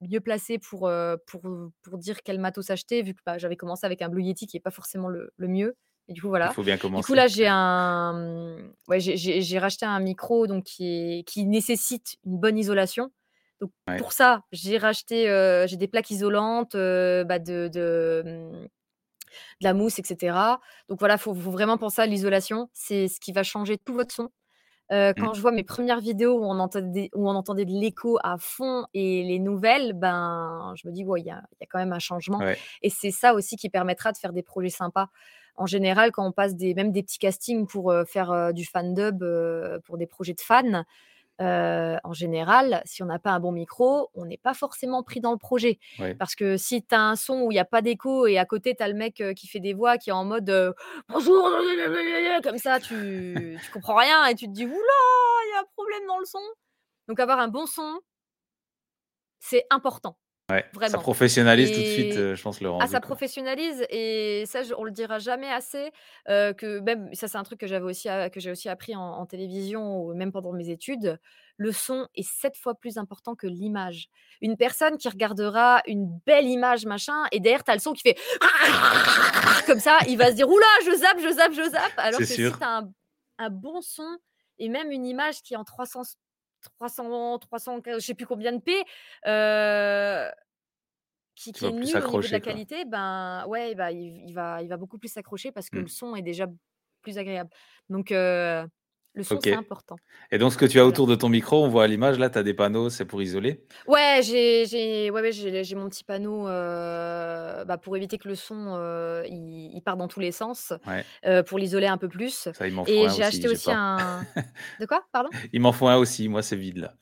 C: mieux placée pour, heu, pour, pour dire quel matos acheter vu que, bah, j'avais commencé avec un Blue Yeti qui est pas forcément le le mieux et du coup,
A: Il
C: voilà.
A: faut bien
C: Du coup,
A: commencer.
C: là, j'ai un, ouais, j'ai racheté un micro donc qui est qui nécessite une bonne isolation. Donc
A: Ouais.
C: pour ça, j'ai racheté, j'ai des plaques isolantes, bah, de de, de la mousse et cetera. Donc voilà, faut faut vraiment penser à l'isolation. C'est ce qui va changer tout votre son. Heu,
A: Mmh.
C: quand je vois mes premières vidéos où on entendait où on entendait de l'écho à fond et les nouvelles, ben, je me dis: «Ouais, il y a il y a quand même un changement»
A: Ouais.
C: et c'est ça aussi qui permettra de faire des projets sympas. En général, quand on passe des même des petits castings pour, heu, faire, heu, du fan dub, pour des projets de fans, en général, si on n'a pas un bon micro, on n'est pas forcément pris dans le projet.
A: Ouais.
C: Parce que si tu as un son où il y a pas d'écho et à côté tu as le mec, qui fait des voix, qui est en mode, «Bonjour» comme ça, tu tu comprends rien et tu te dis: «Ouh là, il y a un problème dans le son». Donc avoir un bon son c'est important,
A: Ouais, ça professionnalise tout de suite, heu, je pense le
C: ah,
A: rendu,
C: ça
A: quoi.
C: professionnalise et ça, je on le dira jamais assez, heu, que même ça, c'est un truc que j'avais aussi a que j'ai aussi appris en en télévision ou même pendant mes études. Le son est 7 fois plus important que l'image. Une personne qui regardera une belle image, machin et derrière tu as le son qui fait comme ça, il va se dire: «Ouh là, je zappe, je zappe, je zappe». Alors que si
A: sûr.
C: tu as un un bon son et même une image qui est en 300 s 300 300 que je sais plus combien de P, qui est nul au niveau de la
A: quoi.
C: qualité, ben, ouais, bah, il va il va beaucoup plus s'accrocher parce que le
A: Mmh.
C: son est déjà plus agréable. Donc le son,
A: OK
C: c'est important.
A: et donc ce que tu as
C: Voilà.
A: autour de ton micro, on voit à l'image, là, tu as des panneaux, c'est pour isoler?
C: Ouais, j'ai j'ai ouais, ouais, j'ai j'ai mon petit panneau, heu, bah, pour éviter que le son, heu, il il parte dans tous les sens,
A: Ouais.
C: heu, pour l'isoler un peu plus
A: Ça, il m'en faut
C: et
A: un
C: j'ai
A: aussi,
C: acheté
A: j'ai
C: aussi un de quoi? Pardon?
A: Il m'en faut un aussi, moi, c'est vide, là.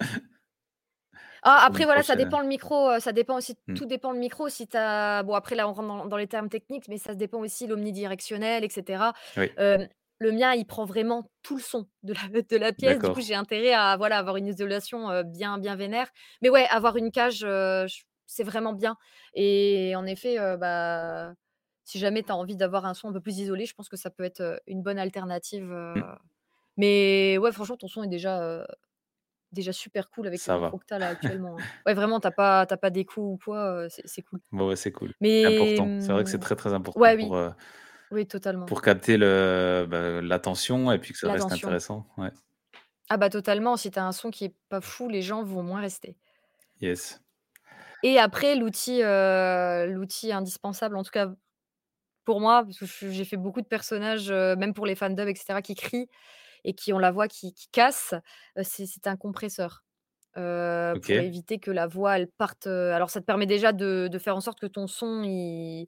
C: Ah, après voilà, ça dépend le micro, ça dépend aussi
A: Mmh.
C: tout dépend le micro. Si as bon après là, on rentre dans dans les termes techniques, mais ça dépend aussi l'omnidirectionnel et cetera.
A: Oui.
C: Le mien, il prend vraiment tout le son de la de la pièce. Du coup, j'ai intérêt à voilà, avoir une isolation, bien bien vénère. Mais ouais, avoir une cage, c'est vraiment bien et en effet, bah, si jamais tu as envie d'avoir un son un peu plus isolé, je pense que ça peut être, une bonne alternative,
A: Mmh.
C: mais ouais, franchement, ton son est déjà, déjà super cool avec le
A: Ça
C: micro
A: va.
C: que tu as là actuellement, hein. Ouais, vraiment, tu as pas as pas d'écho ou quoi, c'est cool.
A: Bon, ouais, c'est cool.
C: Mais
A: important. C'est vrai que c'est
C: mmh,
A: très, très important
C: ouais,
A: pour,
C: oui, oui, totalement.
A: pour capter le, bah, l'attention et puis que ça reste intéressant. Ouais.
C: Ah bah, totalement, si tu as un son qui est pas fou, les gens vont moins rester.
A: Yes.
C: Et après l'outil, l'outil indispensable, en tout cas pour moi, parce que j'ai fait beaucoup de personnages, heu, même pour les fans dub et cetera, qui crient et qui ont la voix qui qui casse, heu, c'est c'est un compresseur, pour éviter que la voix, elle parte, alors ça te permet déjà de de faire en sorte que ton son, il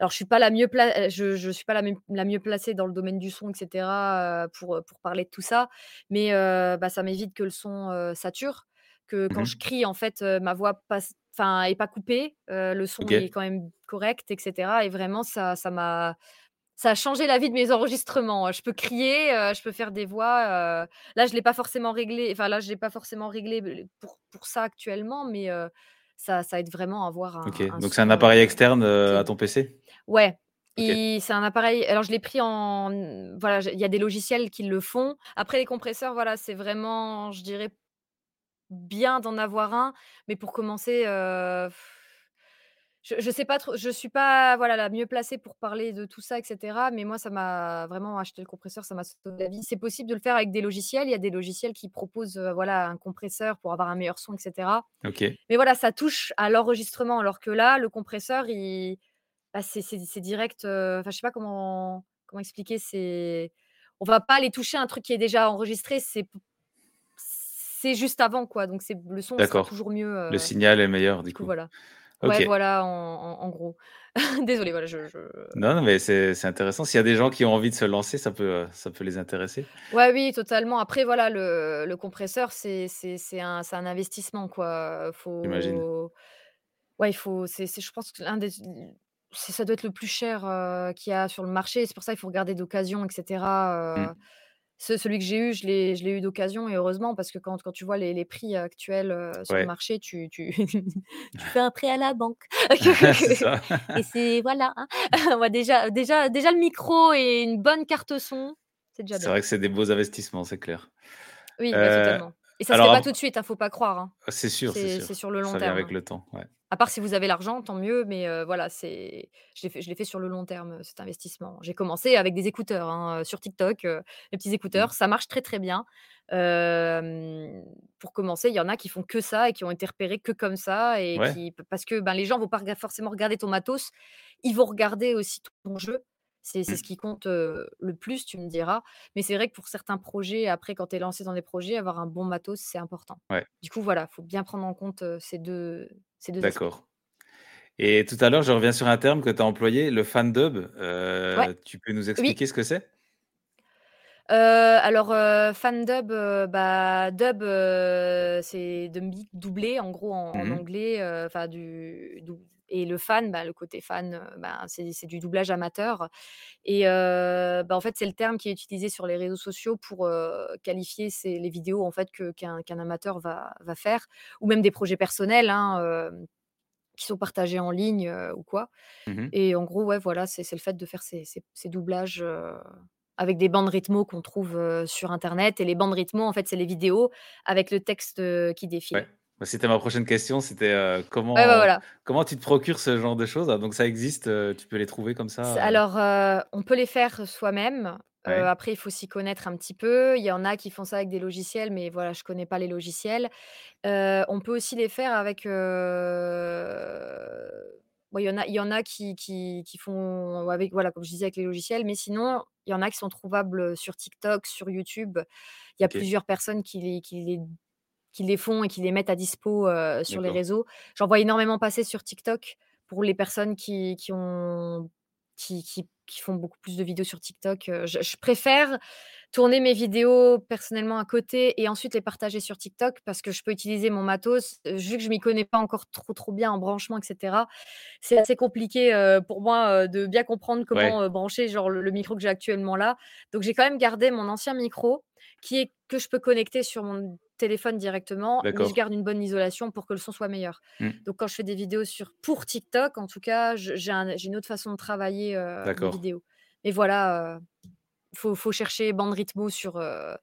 C: alors je suis pas la mieux pla je je suis pas la mieux la mieux placée dans le domaine du son et cetera, heu, pour, heu, pour parler de tout ça, mais bah, ça m'évite que le son, sature, que
A: Mmh
C: quand je
A: mh.
C: crie, en fait, ma voix passe enfin, est pas coupée, le son est quand même correct et cetera et vraiment ça ça m'a ça a changé la vie de mes enregistrements, heu, je peux crier, je peux faire des voix, là je l'ai pas forcément réglé enfin là je l'ai pas forcément réglé pour pour ça actuellement, mais ça ça aide vraiment à avoir
A: OK,
C: un un
A: donc c'est un appareil externe,
C: qui
A: heu,
C: est
A: à ton PC?
C: Ouais, c'est un appareil alors je l'ai pris en voilà, il y a des logiciels qui le font. Après les compresseurs, voilà, c'est vraiment, je dirais, bien d'en avoir un, mais pour commencer, heu, je je sais pas trop, je suis pas, voilà, la mieux placée pour parler de tout ça et cetera, mais moi ça m'a vraiment acheter le compresseur, ça m'a sauvé la vie. C'est possible de le faire avec des logiciels, il y a des logiciels qui proposent, heu, voilà, un compresseur pour avoir un meilleur son et cetera.
A: OK.
C: Mais voilà, ça touche à l'enregistrement, alors que là, le compresseur, il bah, c'est direct, heu, enfin, je sais pas comment comment expliquer, c'est on va pas aller toucher un truc qui est déjà enregistré, c'est c'est juste avant, quoi, donc c'est le son sera toujours mieux,
A: Le
C: heu,
A: signal est meilleur du
C: du coup,
A: coup.
C: voilà. Ouais, voilà, en en en gros. Désolée, voilà, je je
A: Non, non, mais c'est intéressant. S'il y a des gens qui ont envie de se lancer, ça peut, heu, ça peut les intéresser.
C: ouais, oui, totalement. Après, voilà, le le compresseur, c'est un un investissement, quoi,
A: J'imagine.
C: faut ouais, il faut c'est je pense que l'un des ça doit être le plus cher, heu, qu'il y a sur le marché. C'est pour ça, il faut regarder d'occasion et cetera, heu,
A: Mmh.
C: Ce celui que j'ai eu, je l'ai je l'ai eu d'occasion et heureusement parce que quand quand tu vois les les prix actuels, heu, sur le
A: Ouais,
C: marché, tu tu tu fais un prêt à la banque
A: c'est ça.
C: et c'est voilà, hein. Ouais, déjà déjà déjà le micro et une bonne carte son, c'est déjà
A: C'est
C: bien.
A: vrai que c'est des beaux investissements, c'est clair.
C: Oui, bah,
A: Heu,
C: totalement et ça se fait
A: alors
C: pas tout de suite, hein, faut pas croire, hein.
A: c'est sûr, c'est
C: C'est c'est
A: sûr.
C: sur le long
A: Ça vient
C: terme,
A: avec
C: hein.
A: le temps, ouais.
C: À part si vous avez l'argent, tant mieux, mais voilà, c'est je l'ai fait je l'ai fait sur le long terme, cet investissement. J'ai commencé avec des écouteurs, hein, sur TikTok, heu, les petits
A: Mmh.
C: écouteurs, ça marche très, très bien. Pour commencer, il y en a qui font que ça et qui ont été repérés que comme ça et
A: Ouais.
C: qui parce que, ben, les gens vont pas forcément regarder ton matos, ils vont regarder aussi ton jeu. C'est c'est
A: Mmh.
C: ce qui compte, le plus, tu me diras. Mais c'est vrai que pour certains projets, après, quand tu es lancé dans des projets, avoir un bon matos, c'est important.
A: Ouais,
C: Du coup, voilà, faut bien prendre en compte, ces deux ces 2 aspects.
A: D'accord. Et tout à l'heure, je reviens sur un terme que tu as employé, le fan dub.
C: Ouais,
A: Heu, tu peux nous
C: oui,
A: expliquer ce que c'est?
C: heu, alors, heu, fan dub, bah, dub, heu, c'est doubler en gros en en
A: Mmh
C: anglais, enfin du dou et le fan, bah, le côté fan, heu, ben, c'est du doublage amateur et heu, bah, en fait, c'est le terme qui est utilisé sur les réseaux sociaux pour, heu, qualifier ces les vidéos en fait que qu'un qu'un amateur va va faire ou même des projets personnels, hein, hem, qui sont partagés en ligne, ou quoi
A: Mmh
C: Et en gros, ouais, voilà, c'est le fait de faire ces ces ces doublages, avec des bandes rythmo qu'on trouve, sur internet et les bandes rythmo, en fait, c'est les vidéos avec le texte, qui
A: Ouais.
C: défile.
A: Bah, c'était ma prochaine question, c'était, heu,
C: Ouais, bah,
A: comment
C: voilà.
A: comment tu te procures ce genre de choses? Ah donc ça existe, heu, tu peux les trouver comme ça, heu?
C: alors, on peut les faire soi-même,
A: Ouais,
C: après il faut s'y connaître un petit peu. Il y en a qui font ça avec des logiciels, mais voilà, je connais pas les logiciels. On peut aussi les faire avec, bon, il y en a il y en a qui qui qui font avec voilà, comme je disais avec les logiciels, mais sinon, il y en a qui sont trouvables, sur TikTok, sur YouTube. Il y a plusieurs personnes qui les qui les qui les font et qui les mettent à dispo, sur les réseaux. J'en vois énormément passer sur TikTok pour les personnes qui qui ont qui qui qui font beaucoup plus de vidéos sur TikTok, je je préfère tourner mes vidéos personnellement à côté et ensuite les partager sur TikTok parce que je peux utiliser mon matos, vu que je m'y connais pas encore trop, trop bien en branchement et cetera. C'est assez compliqué, pour moi, de bien comprendre
A: Ouais,
C: comment, brancher genre le le micro que j'ai actuellement là. Donc j'ai quand même gardé mon ancien micro qui est que je peux connecter sur mon téléphone directement, mais je garde une bonne isolation pour que le son soit meilleur.
A: Mmh,
C: Donc quand je fais des vidéos sur pour TikTok en tout cas, j'ai un j'ai une autre façon de travailler, mes
A: d'accord.
C: vidéos. Mais voilà, heu faut faut chercher bande rythmo sur, heu,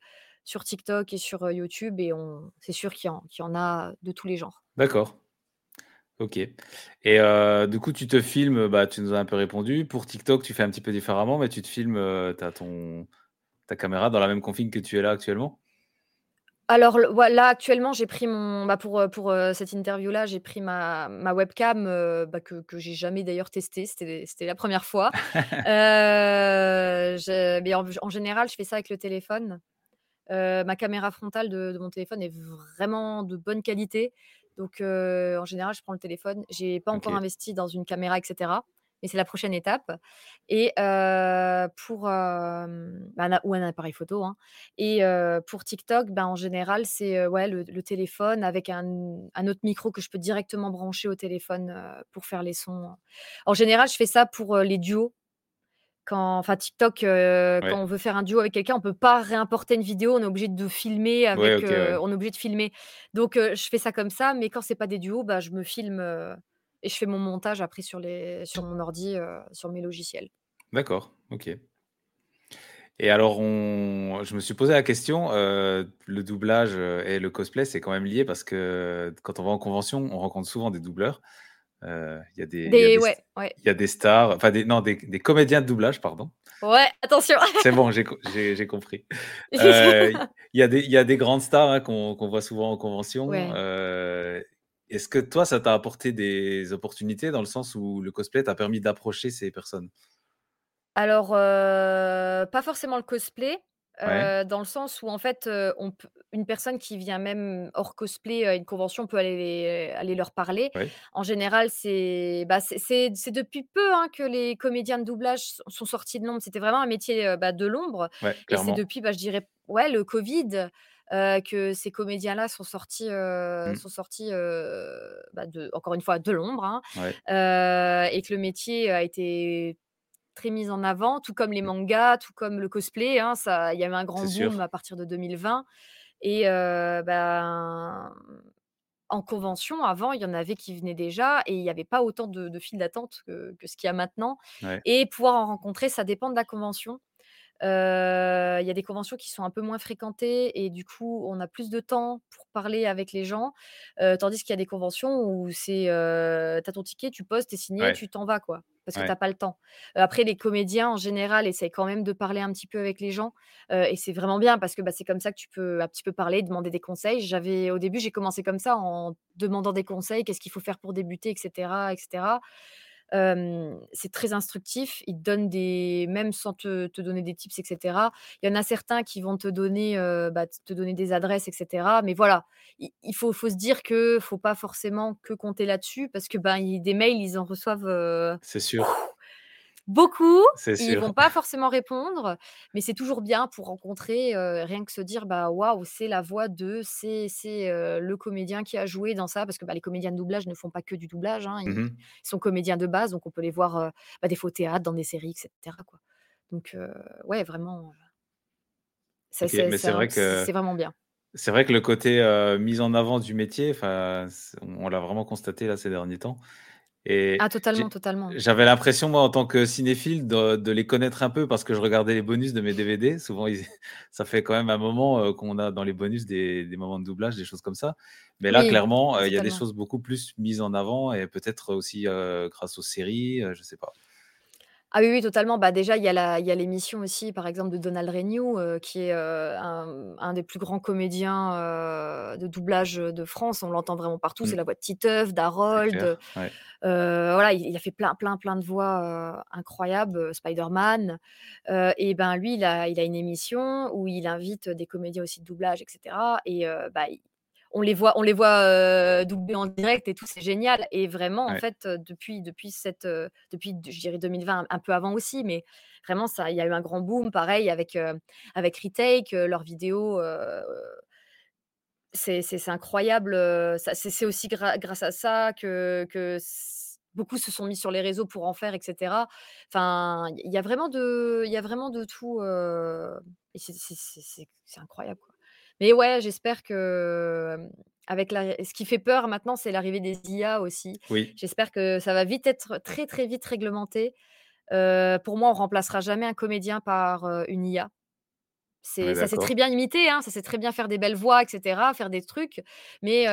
C: sur TikTok et sur, heu, YouTube et on c'est sûr qu'il y en qu'il y en a de tous les genres.
A: D'accord, OK et du coup, tu te filmes, bah, tu nous as un peu répondu. Pour TikTok, tu fais un petit peu différemment, mais tu te filmes, tu as ton ta caméra dans la même config que tu es là actuellement?
C: Alors là actuellement j'ai pris mon bah, pour, pour, heu, cette interview-là, j'ai pris ma ma webcam, heu, bah, que que j'ai jamais d'ailleurs testée, c'était c'était la première fois. Heu, je mais en en général, je fais ça avec le téléphone. Ma caméra frontale de de mon téléphone est vraiment de bonne qualité. Donc en général, je prends le téléphone. J'ai pas encore
A: OK,
C: investi dans une caméra et cetera, mais c'est la prochaine étape et pour, hem, bah, un ou un appareil photo, hein et pour TikTok, ben, en général, c'est, ouais, le le téléphone avec un un autre micro que je peux directement brancher au téléphone, pour faire les sons. En général, je fais ça pour, les duos. Quand enfin TikTok, quand on veut faire un duo avec quelqu'un, on peut pas réimporter une vidéo, on est obligé de filmer avec,
A: ouais.
C: on est obligé de filmer. Donc je fais ça comme ça, mais quand c'est pas des duos, bah, je me filme, et je fais mon montage après sur les sur mon ordi, heu, sur mes logiciels.
A: D'accord, OK. Et alors, on... je me suis posé la question, euh, le doublage euh, et le cosplay, c'est quand même lié parce que quand on va en convention, on rencontre souvent des doubleurs. Euh, Il y, a des- il y a
C: Des,
A: des,
C: ouais, ouais.
A: il y a des stars, enfin des, non, des, des comédiens de doublage, pardon.
C: Ouais, attention.
A: C'est bon, j'ai co- j'ai- j'ai compris. Euh, Il y, a des, il y a des grandes stars hein, qu'on voit souvent en convention.
C: Ouais.
A: Euh, Est-ce que toi, ça t'a apporté des opportunités dans le sens où le cosplay t'a permis d'approcher ces personnes?
C: Alors, pas forcément le cosplay,
A: Ouais,
C: dans le sens où en fait, on une personne qui vient même hors cosplay à une convention peut aller les aller leur parler.
A: ouais,
C: En général, c'est bah, depuis peu, hein, que les comédiens de doublage sont sortis de l'ombre. C'était vraiment un métier, bah, de l'ombre
A: ouais,
C: et c'est depuis, bah, je dirais, ouais, le covid, que ces comédiens-là sont sortis, heu,
A: Mm,
C: sont sortis, bah, de encore une fois, de l'ombre, hein,
A: ouais,
C: et que le métier a été Très mise en avant, tout comme les
A: mm,
C: mangas, tout comme le cosplay, hein, il y a eu un grand boom
A: sûr.
C: à partir de 2020 et ben, en convention, avant, il y en avait qui venaient déjà et il y avait pas autant de de files d'attente que que ce qu'il y a maintenant
A: Ouais,
C: et pouvoir en rencontrer, ça dépend de la convention. Il y a des conventions qui sont un peu moins fréquentées et du coup, on a plus de temps pour parler avec les gens, tandis qu'il y a des conventions où c'est, heu, tu as ton ticket, tu poses, tu es signé,
A: ouais,
C: tu t'en vas, quoi, parce que tu
A: ouais,
C: as pas le temps. Après les comédiens, en général, essayent quand même de parler un petit peu avec les gens, et c'est vraiment bien parce que, bah, c'est comme ça que tu peux un petit peu parler, demander des conseils. J'avais au début, j'ai commencé comme ça en demandant des conseils, qu'est-ce qu'il faut faire pour débuter et cetera c'est très instructif. Ils te donnent des même sans te te donner des tips et cetera. Il y en a certains qui vont te donner, bah, te donner des adresses et cetera. Mais voilà, il il faut faut se dire que faut pas forcément que compter là-dessus parce que, ben, des mails, ils en reçoivent,
A: c'est sûr,
C: Beaucoup, ils vont pas forcément répondre, mais c'est toujours bien pour rencontrer, rien que se dire: «Bah, waouh, c'est la voix de, c'est c'est, heu, le comédien qui a joué dans ça». Parce que, bah, les comédiens de doublage ne font pas que du doublage, hein, ils ils sont comédiens de base, donc on peut les voir, bah, des fois au théâtre, dans des séries et cetera, quoi. Donc ouais, vraiment, c'est
A: vrai que
C: c'est vraiment bien.
A: c'est vrai que le côté euh, mise en avant du métier, c'est- on l'a vraiment constaté là ces derniers temps. Et
C: Ah totalement, totalement.
A: j'avais l'impression, moi, en tant que cinéphile, de, de les connaître un peu parce que je regardais les bonus de mes DVD. Souvent, ils- ça fait quand même un moment euh, qu'on a dans les bonus des, des moments de doublage, des choses comme ça. Mais là,
C: Oui,
A: clairement, euh, il y a des choses beaucoup plus mises en avant et peut-être aussi euh, grâce aux séries, je sais pas.
C: Ah oui, oui, totalement. Bah, déjà, il y a la il y a l'émission aussi, par exemple, de Donald Renew, heu, qui est, heu, un un des plus grands comédiens, heu, de doublage, de France. On l'entend vraiment partout. C'est
A: Mm,
C: la voix de Titeuf,
A: c'est
C: d'Harold,
A: clair. Ouais,
C: voilà, il il a fait plein, plein, plein de voix, incroyables, Spider-Man, et ben, lui, il a il a une émission où il invite des comédiens aussi de doublage et cetera et heu, bah, on les voit on les voit, heu, doubler en direct et tout, c'est génial et vraiment, en fait, depuis depuis cette, depuis je dirais 2020, un peu avant aussi, mais vraiment ça il y a eu un grand boom pareil avec, heu, avec Retake, leurs vidéos, c'est incroyable, c'est aussi grâce à ça que que beaucoup se sont mis sur les réseaux pour en faire et cetera. Enfin, il y a vraiment de il y a vraiment de tout, et c'est incroyable, quoi. Mais ouais, j'espère que, hem, avec la ce qui fait peur maintenant, c'est l'arrivée des IA aussi.
A: oui,
C: J'espère que ça va vite être très, très vite réglementé. Pour moi, on remplacera jamais un comédien par, une IA. C'est ça sait très bien imiter, hein, ça sait très bien faire des belles voix et cetera, faire des trucs, mais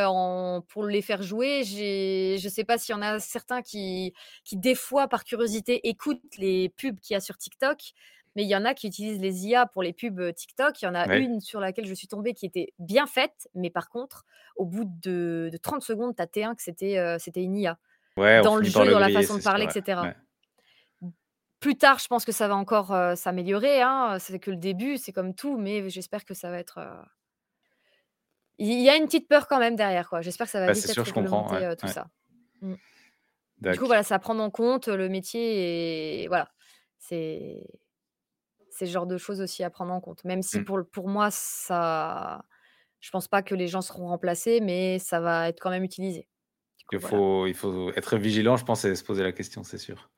C: pour les faire jouer, j'ai je sais pas s'il y en a certains qui qui des fois, par curiosité, écoutent les pubs qu'il y a sur TikTok, mais il y en a qui utilisent les IA pour les pubs, TikTok. Il y en a
A: Ouais,
C: une sur laquelle je suis tombée qui était bien faite, mais par contre, au bout de de 30 secondes, tu as T1 que c'était, une IA.
A: ouais,
C: Dans le jeu,
A: le
C: dans la façon de parler et
A: Ouais,
C: cetera.
A: ouais.
C: Plus tard, je pense que ça va encore, s'améliorer, hein, c'est que le début, c'est comme tout, mais j'espère que ça va être, il y a une petite peur quand même derrière, quoi. J'espère que ça va
A: Bah,
C: vite être
A: sûr, je comprends.
C: Tout ça. Mmh. Du coup, voilà, à prendre en compte, le métier et voilà. C'est c'est le genre de choses aussi à prendre en compte. Même si
A: Mm.
C: pour pour moi, ça je pense pas que les gens seront remplacés, mais ça va être quand même utilisé. Du coup,
A: Il
C: voilà.
A: faut, il faut être vigilant, je pense, et se poser la question, c'est sûr.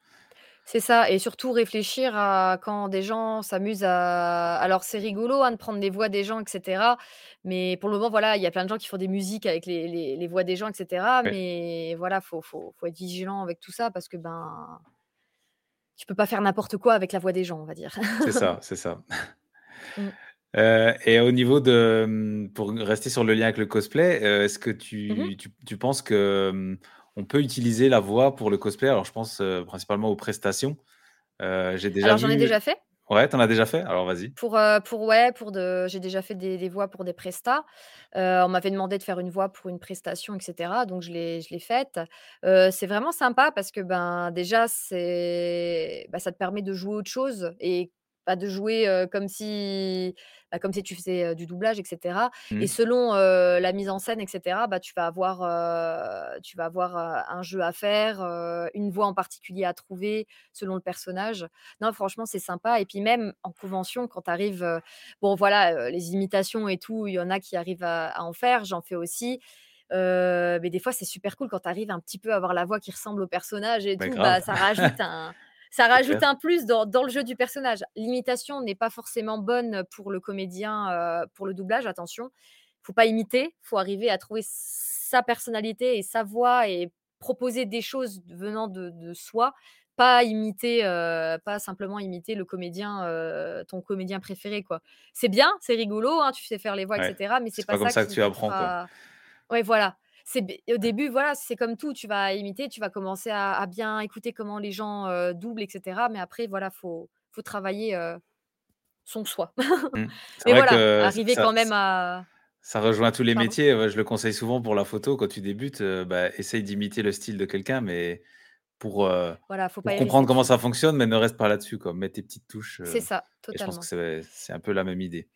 C: C'est ça et surtout réfléchir à quand des gens s'amusent à alors c'est rigolo, hein, de prendre des voix des gens et cetera, mais pour le moment, voilà, il y a plein de gens qui font des musiques avec les les les voix des gens et cetera,
A: Ouais.
C: mais voilà, faut faut faut être vigilant avec tout ça parce que, ben, tu peux pas faire n'importe quoi avec la voix des gens, on va dire.
A: C'est ça, c'est ça.
C: Mmh.
A: Euh, et au niveau de, mmh, pour rester sur le lien avec le cosplay, euh, est-ce que tu, tu, tu penses que on peut utiliser la voix pour le cosplay? Alors, je pense euh, principalement aux prestations. J'ai déjà
C: Alors j'en ai déjà fait.
A: Ouais, t'en as déjà fait? Alors, vas-y.
C: Pour, pour ouais, j'ai déjà fait des voix pour des prestats. Heu, on m'avait demandé de faire une voix pour une prestation et cetera, donc je l'ai faite. Heu, c'est vraiment sympa parce que, ben, déjà, bah, ça te permet de jouer autre chose et pas de jouer, comme si bah, comme si tu faisais, du doublage et cetera et
A: Mmh.
C: selon, la mise en scène et cetera, bah, tu vas avoir, tu vas avoir, un jeu à faire, une voix en particulier à trouver selon le personnage. Non, franchement, c'est sympa et puis même en convention quand tu arrives, bon voilà, les imitations et tout, il y en a qui arrivent à à en faire, j'en fais aussi. Mais des fois, c'est super cool quand tu arrives un petit peu à avoir la voix qui ressemble au personnage et
A: Bah,
C: tout, bah, ça rajoute un ça rajoute
A: clair.
C: un plus dans dans le jeu du personnage. L'imitation n'est pas forcément bonne pour le comédien, heu, pour le doublage, attention. Faut pas imiter, faut arriver à trouver sa personnalité et sa voix et proposer des choses venant de de soi, pas imiter, heu, pas simplement imiter le comédien, heu, ton comédien préféré, quoi. C'est bien, c'est rigolo, hein, tu sais faire les voix et
A: Ouais.
C: cetera, mais c'est pas
A: pas comme
C: ça
A: ça que
C: qui
A: tu apprends, quoi.
C: fera ouais, voilà. C'est au début, voilà, c'est comme tout, tu vas imiter, tu vas commencer à à bien écouter comment les gens, doublent et cetera, mais après, voilà, faut faut travailler, son soi.
A: Mmh.
C: Mais
A: vrai
C: voilà,
A: que
C: arriver
A: ça
C: quand même à
A: ça rejoint tous les
C: pardon?
A: métiers. Je le conseille souvent pour la photo quand tu débutes, bah, essaye d'imiter le style de quelqu'un, mais pour, heu,
C: Voilà, faut pas
A: pour
C: y
A: comprendre comment ça fonctionne, mais ne reste pas là-dessus. Mets tes petites touches,
C: C'est ça,
A: et je pense que
C: totalement.
A: c'est un peu la même idée.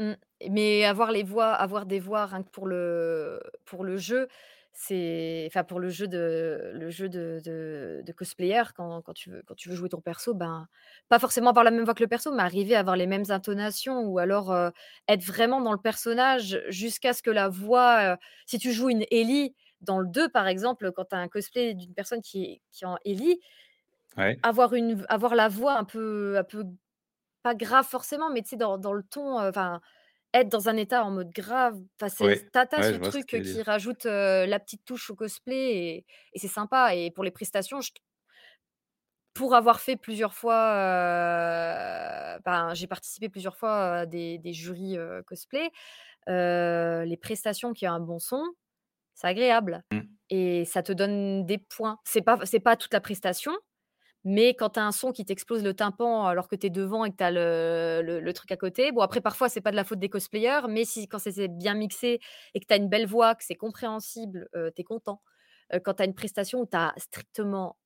C: Mmh, mais avoir les voix avoir des voix rien que pour le pour le jeu, c'est enfin pour le jeu de le jeu de de de cosplayer quand quand tu veux quand tu veux jouer ton perso, ben, pas forcément avoir la même voix que le perso, mais arriver à avoir les mêmes intonations ou alors, être vraiment dans le personnage jusqu'à ce que la voix, si tu joues une Ellie dans le 2 par exemple, quand tu as un cosplay d'une personne qui est qui est en Ellie,
A: Ouais.
C: avoir une avoir la voix un peu un peu pas grave forcément, mais tu sais dans dans le ton, heu, enfin être dans un état en mode grave, enfin c'est
A: Ouais.
C: as
A: Ouais,
C: ce truc,
A: veux
C: qui rajoute, la petite touche au cosplay et et c'est sympa et pour les prestations, je pour avoir fait plusieurs fois, ben, j'ai participé plusieurs fois à des des jurys, cosplay, les prestations qui ont un bon son, c'est agréable
A: Mmh.
C: et ça te donne des points. C'est pas c'est pas toute la prestation, mais quand tu as un son qui t'explose le tympan alors que tu es devant et que tu as le le le truc à côté, bon après parfois c'est pas de la faute des cosplayers, mais si quand c'est bien mixé et que tu as une belle voix, que c'est compréhensible, heu, tu es content. Heu, quand tu as une prestation où tu as strictement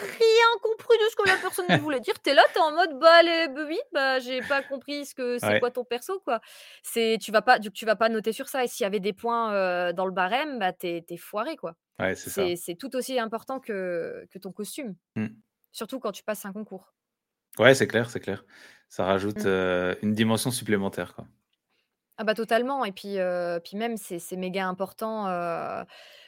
C: rien compris de ce que la personne voulait dire, tu es là, tu es en mode: «Bah allez, bah oui, bah j'ai pas compris ce que c'est quoi ton perso, quoi». C'est tu vas pas du tu vas pas noter sur ça et s'il y avait des points, heu, dans le barème, bah tu es tu es foiré, quoi.
A: Ouais, c'est
C: tout aussi important que que ton costume,
A: Mmh.
C: Surtout quand tu passes un concours.
A: Ouais, c'est clair, c'est clair. Ça rajoute,
C: Mmh.
A: heu, une dimension supplémentaire, quoi.
C: Ah bah totalement et puis, puis même c'est c'est méga important,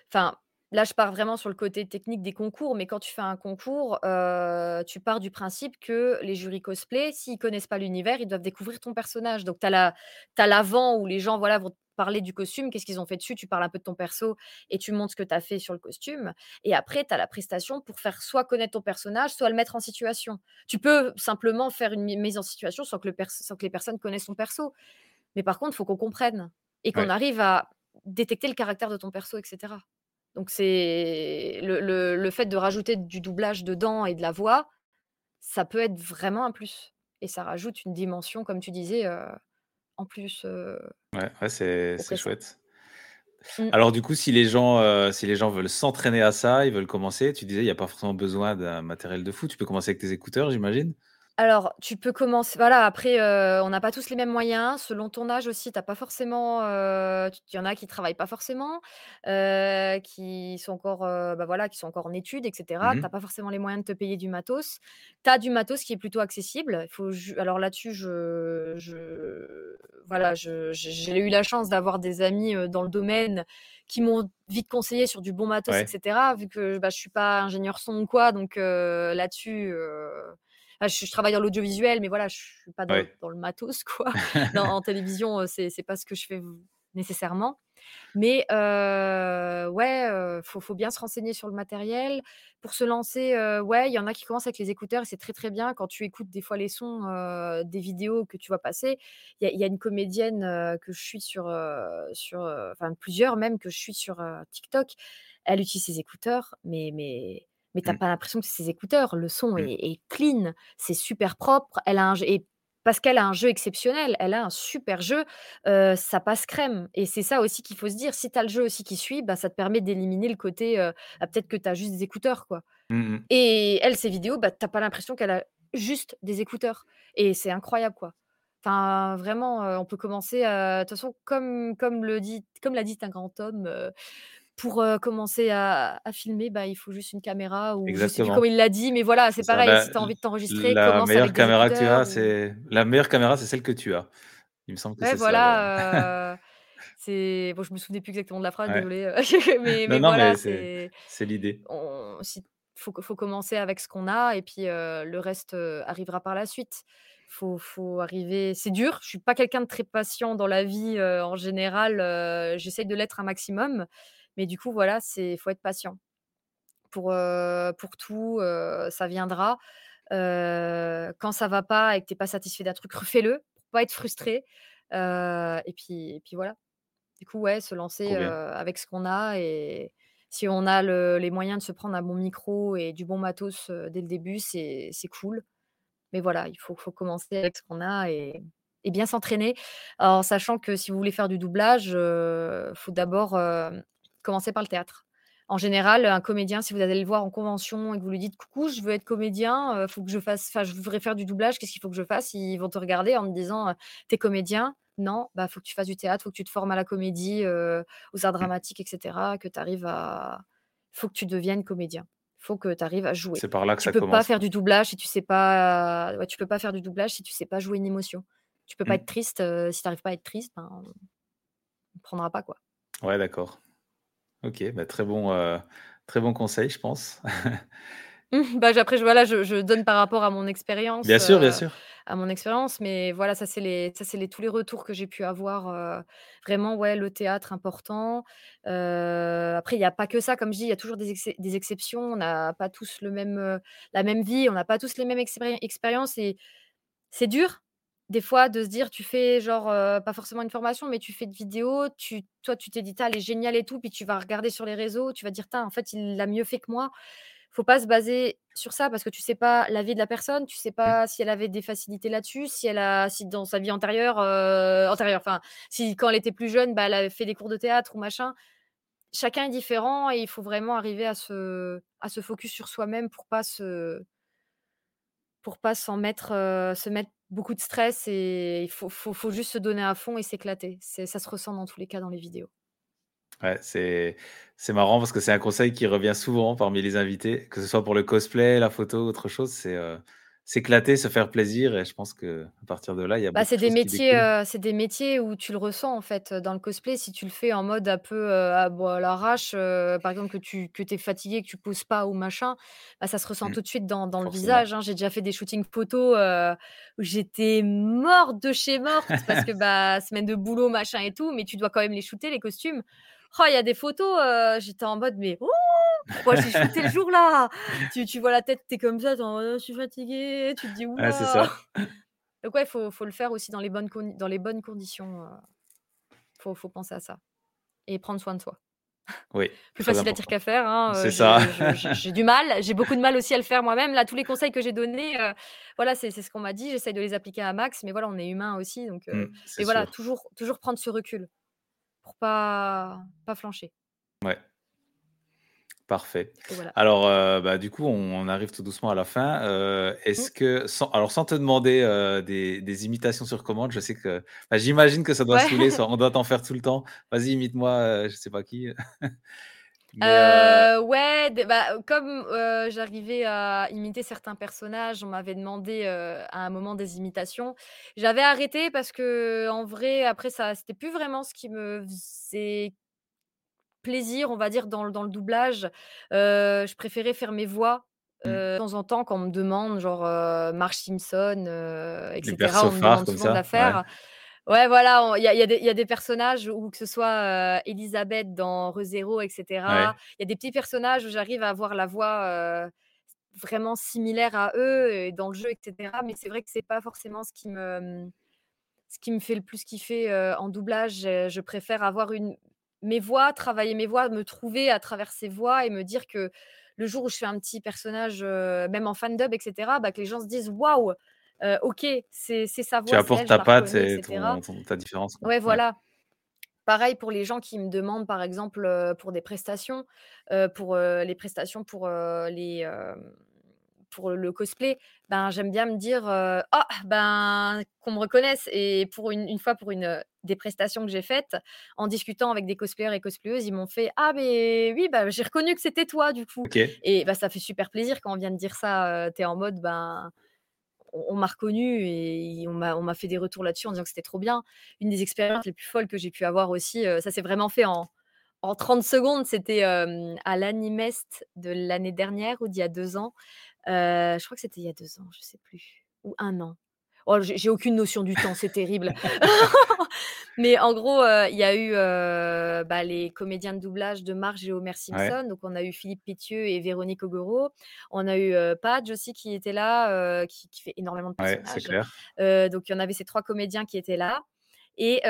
C: enfin, là je pars vraiment sur le côté technique des concours, mais quand tu fais un concours, heu, tu pars du principe que les jurys cosplay, s'ils connaissent pas l'univers, ils doivent découvrir ton personnage. Donc tu as la l'avant où les gens, voilà, vont te parler du costume, qu'est-ce qu'ils ont fait dessus, tu parles un peu de ton perso et tu montres ce que tu as fait sur le costume et après tu as la prestation pour faire soit connaître ton personnage, soit le mettre en situation. Tu peux simplement faire une mi mise en situation sans que le pers sans que les personnes connaissent ton perso. Mais par contre, il faut qu'on comprenne et qu'on
A: Ouais.
C: arrive à détecter le caractère de ton perso et cetera. Donc c'est le le le fait de rajouter du doublage dedans et de la voix, ça peut être vraiment un plus et ça rajoute une dimension, comme tu disais, heu, en plus, heu,
A: Ouais, ouais, c'est chouette.
C: mmh.
A: Alors du coup, si les gens, heu, si les gens veulent s'entraîner à ça, ils veulent commencer, tu disais, il y a pas forcément besoin d'un matériel de fou. Tu peux commencer avec tes écouteurs, j'imagine?
C: Alors, tu peux commencer voilà, après, heu, on n'a pas tous les mêmes moyens. Selon ton âge aussi, tu as pas forcément, tu il y en a qui travaillent pas forcément, heu, qui sont encore, heu, bah, voilà, qui sont encore en études et cetera.
A: Mmh
C: Tu as
A: mh.
C: pas forcément les moyens de te payer du matos. Tu as du matos qui est plutôt accessible. Il faut ju alors là-dessus, je je voilà, je j'ai j'ai eu la chance d'avoir des amis, dans le domaine qui m'ont vite conseillé sur du bon matos et
A: Ouais,
C: cetera, vu que, bah, je suis pas ingénieure son ou quoi, donc là-dessus, je je travaille dans l'audiovisuel, mais voilà, je suis pas dans
A: ouais.
C: dans le matos, quoi. En télévision, heu, c'est pas ce que je fais nécessairement. Mais heu, ouais, heu, faut faut bien se renseigner sur le matériel. Pour se lancer, heu, ouais, il y en a qui commencent avec les écouteurs et c'est très, très bien. Quand tu écoutes des fois les sons, des vidéos que tu vois passer, il y y a une comédienne, que je suis sur, sur, enfin plusieurs même que je suis sur, TikTok. Elle utilise ses écouteurs, mais mais mais tu
A: Mmh.
C: pas l'impression que c'est ses écouteurs. Le son
A: Mmh.
C: est est clean, c'est super propre. Elle a un et parce qu'elle a un jeu exceptionnel, elle a un super jeu, ça passe crème et c'est ça aussi qu'il faut se dire. Si tu as le jeu aussi qui suit, bah, ça te permet d'éliminer le côté, bah, peut-être que tu as juste des écouteurs, quoi
A: Mmh mh.
C: et elle, ses vidéos, bah, tu pas l'impression qu'elle a juste des écouteurs et c'est incroyable, quoi. Enfin, vraiment, on peut commencer, de toute façon, comme comme le dit comme l'a dit un grand homme, pour, commencer à à filmer, bah, il faut juste une caméra ou je sais plus comment
A: Exactement.
C: il l'a dit, mais voilà,
A: C'est ça.
C: pareil,
A: La
C: si tu as envie de t'enregistrer,
A: la
C: commence
A: meilleure
C: avec des
A: caméra que tu as,
C: écouteurs ou
A: c'est la meilleure caméra, c'est celle que tu as. Il me semble que
C: ouais,
A: c'est ça
C: voilà, heu, c'est bon, je me souvenais plus exactement de la phrase,
A: ouais.
C: désolée, heu, mais
A: Non,
C: mais
A: non,
C: voilà,
A: c'est l'idée.
C: on si faut faut commencer avec ce qu'on a et puis, le reste, arrivera par la suite. Faut faut arriver c'est dur, je suis pas quelqu'un de très patient dans la vie, en général, heu, j'essaye de l'être un maximum, mais du coup, voilà, c'est faut être patient. Pour, pour tout, ça viendra. Quand ça va pas et que tu es pas satisfait d'un truc, refais-le pour pas être frustré, et puis et puis voilà. Du coup, ouais, se lancer, avec ce qu'on a et si on a le les moyens de se prendre un bon micro et du bon matos, dès le début, c'est cool. Mais voilà, il faut faut commencer avec ce qu'on a et et bien s'entraîner. En sachant que si vous voulez faire du doublage, heu, faut d'abord, commencer par le théâtre. En général, un comédien, si vous allez le voir en convention et que vous lui dites: «Coucou, je veux être comédien, heu, faut que je fasse enfin, je voudrais faire du doublage, qu'est-ce qu'il faut que je fasse?» ils vont te regarder en te disant, heu: «Tu es comédien? Non, bah, faut que tu fasses du théâtre, faut que tu te formes à la comédie, heu, aux arts
A: Mmh.
C: dramatiques et cetera, que tu arrives à faut que tu deviennes comédien. Faut que tu arrives à jouer».
A: C'est par là que
C: Tu
A: ça
C: peux pas faire du doublage si tu sais pas ouais, tu peux pas faire du doublage si tu sais pas jouer une émotion. Tu peux pas
A: Mmh.
C: être triste, si tu arrives pas à être triste, ben, on prendra pas, quoi.
A: Ouais, d'accord. OK, bah, très bon, heu, très bon conseil, je pense.
C: Mmh, bah, après je voilà, je je donne par rapport à mon expérience,
A: Bien sûr, bien
C: heu,
A: sûr.
C: à mon expérience, mais voilà, ça c'est les ça c'est les tous les retours que j'ai pu avoir, heu, vraiment, ouais, le théâtre important. Après il y a pas que ça, comme je dis, il y a toujours des excep des exceptions. On n'a pas tous le même, la même vie, on n'a pas tous les mêmes expéri expériences et c'est dur, des fois, de se dire tu fais genre, heu, pas forcément une formation, mais tu fais une vidéo, tu toi tu t'es dit: «Tu elle est géniale et tout», puis tu vas regarder sur les réseaux, tu vas dire: «Tain, en fait, il l'a mieux fait que moi». Faut pas se baser sur ça parce que tu sais pas la vie de la personne, tu sais
A: Mmh.
C: pas si elle avait des facilités là-dessus, si elle a si dans sa vie antérieure, heu, antérieure, enfin, si quand elle était plus jeune, bah, elle avait fait des cours de théâtre ou machin. Chacun est différent et il faut vraiment arriver à se à se focus sur soi-même pour pas se pour pas s'en mettre, heu, se mettre beaucoup de stress et il faut faut juste se donner à fond et s'éclater. Ça se ressent dans tous les cas dans les vidéos.
A: Ouais, c'est marrant parce que c'est un conseil qui revient souvent parmi les invités, que ce soit pour le cosplay, la photo, autre chose, c'est, heu, s'éclater, se faire plaisir et je pense qu'à partir de là, il y a
C: Bah, c'est
A: de
C: des métiers, c'est des métiers où tu le ressens, en fait, dans le cosplay. Si tu le fais en mode un peu, à bon, à l'arrache, par exemple, que tu que es fatigué, que tu poses pas ou machin, bah, ça se ressent
A: Mmh,
C: tout de suite dans dans le visage, hein. J'ai déjà fait des shootings photos, où j'étais morte de chez morte parce que, bah, semaine de boulot, machin et tout, mais tu dois quand même les shooter, les costumes. Oh, il y a des photos, j'étais en mode: «Mais oh, pourquoi j'ai shooté le jour-là?» tu tu vois la tête, tu es comme ça, tu es en mode: «Oh, je suis fatiguée», tu te dis: «Ouh
A: Ouais, c'est
C: là!»
A: ça.
C: Donc ouais, faut faut le faire aussi dans les bonnes condi dans les bonnes conditions, heu, faut faut penser à ça et prendre soin de soi.
A: Oui,
C: Plus facile à dire qu'à faire, hein,
A: C'est ça.
C: je je j'ai du mal, j'ai beaucoup de mal aussi à le faire moi-même. Là, tous les conseils que j'ai donnés, heu, voilà, c'est c'est ce qu'on m'a dit, j'essaye de les appliquer à max, mais voilà, on est humain aussi donc
A: Mmh, c'est
C: mais voilà, toujours prendre ce recul pour pas pas flancher
A: Ouais. Parfait.
C: voilà.
A: Alors, heu, bah, du coup, on on arrive tout doucement à la fin. Heu,
C: Mmh.
A: est-ce que sans alors sans te demander, heu, des des imitations sur commande, je sais que bah, j'imagine que ça doit
C: Ouais.
A: saouler, ça on doit t'en faire tout le temps. «Vas-y, imite-moi, je sais pas qui». Mais,
C: ouais, bah, comme, j'arrivais à imiter certains personnages, on m'avait demandé, à un moment des imitations. J'avais arrêté parce qu'en vrai, après ça c'était plus vraiment ce qui me faisait plaisir, on va dire, dans le dans le doublage. Heu, je préférais faire mes voix,
A: mmh,
C: heu, de temps en temps quand on me demande genre, heu, Marge Simpson, heu et
A: les
C: cetera.
A: persos
C: On me demande souvent
A: ça, ouais.
C: faire. Ouais, voilà, il y a, y y a des personnages où que ce soit euh, Elisabeth dans ReZero, etc.
A: Ouais.
C: Il y a des petits personnages où j'arrive à avoir la voix euh, vraiment similaire à eux et dans le jeu, etc. Mais c'est vrai que c'est pas forcément ce qui me, ce qui me fait le plus kiffer euh, en doublage. Je préfère avoir une mes voix, travailler mes voix, me trouver à travers ces voix et me dire que le jour où je fais un petit personnage, euh, même en fan dub, etc., bah, que les gens se disent waouh, euh, ok, c'est sa
A: Tu
C: voix, c'est
A: apportes ta patte et
C: etc.
A: ton, ton- ta différence. quoi.
C: Ouais,
A: Ouais.
C: voilà. Pareil pour les gens qui me demandent, par exemple, heu, pour des prestations, pour, les prestations pour, les, pour le cosplay, ben, j'aime bien me dire, «Ah, ben, qu'on me reconnaisse» et pour une une fois pour une, des prestations que j'ai faites, en discutant avec des cosplayers et cosplayeuses, ils m'ont fait: «Ah beh, oui, bah, j'ai reconnu que c'était toi, du coup» et bah, ça fait super plaisir quand on vient de dire ça, heu, tu es en mode, ben on on m'a reconnu et on m'a fait des retours là-dessus en disant que c'était trop bien. Une des expériences les plus folles que j'ai pu avoir aussi, ça s'est vraiment fait en en 30 secondes, c'était, à l'Animest de l'année dernière ou d'il y a 2 ans. Heu, je crois que c'était il y a 2 ans, je sais plus, ou un an. Oh, j'ai aucune notion du temps, c'est terrible. Mais en gros, heu, il y a eu, heu, bah, les comédiens de doublage de Marge et Homer
A: Ouais.
C: Simpson. Donc on a eu Philippe Pétieux et Véronique Ogoro. On a eu, heu, Padge aussi qui était là, qui qui fait énormément de
A: Ouais, c'est
C: personnages.
A: clair.
C: Heu, donc il y en avait ces 3 comédiens qui étaient là et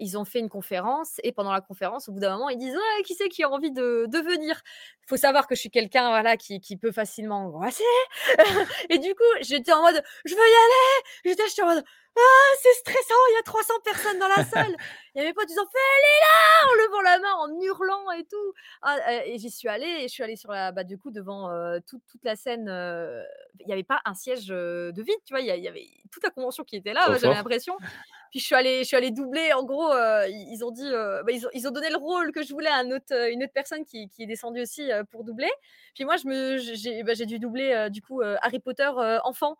C: ils ont fait une conférence et pendant la conférence, au bout d'un moment, ils disent: «Ouais, qui c'est qui a envie de de venir?» Il faut savoir que je suis quelqu'un, voilà, qui peut facilement angoisser et du coup, j'étais en mode: «Je veux y aller!» J'étais en mode: «Ah, c'est stressant, il y a 300 personnes dans la salle!» Il y a mes potes, ils ont fait: «Elle est là!» en levant la main, en hurlant et tout. Ah, heu et j'y suis allée et je suis allée sur la bah, du coup, devant, heu, toute toute la scène, heu, il y avait pas un siège, de vide, tu vois? Il y avait toute la convention qui était là, j'avais l'impression. Puis je suis allée je suis allée doubler en gros, ils ont dit, bah, ils ont ils ont donné le rôle que je voulais à autre, une autre personne qui qui est descendue aussi, pour doubler. Puis moi j'ai bah, j'ai dû doubler, du coup, Harry Potter, enfant,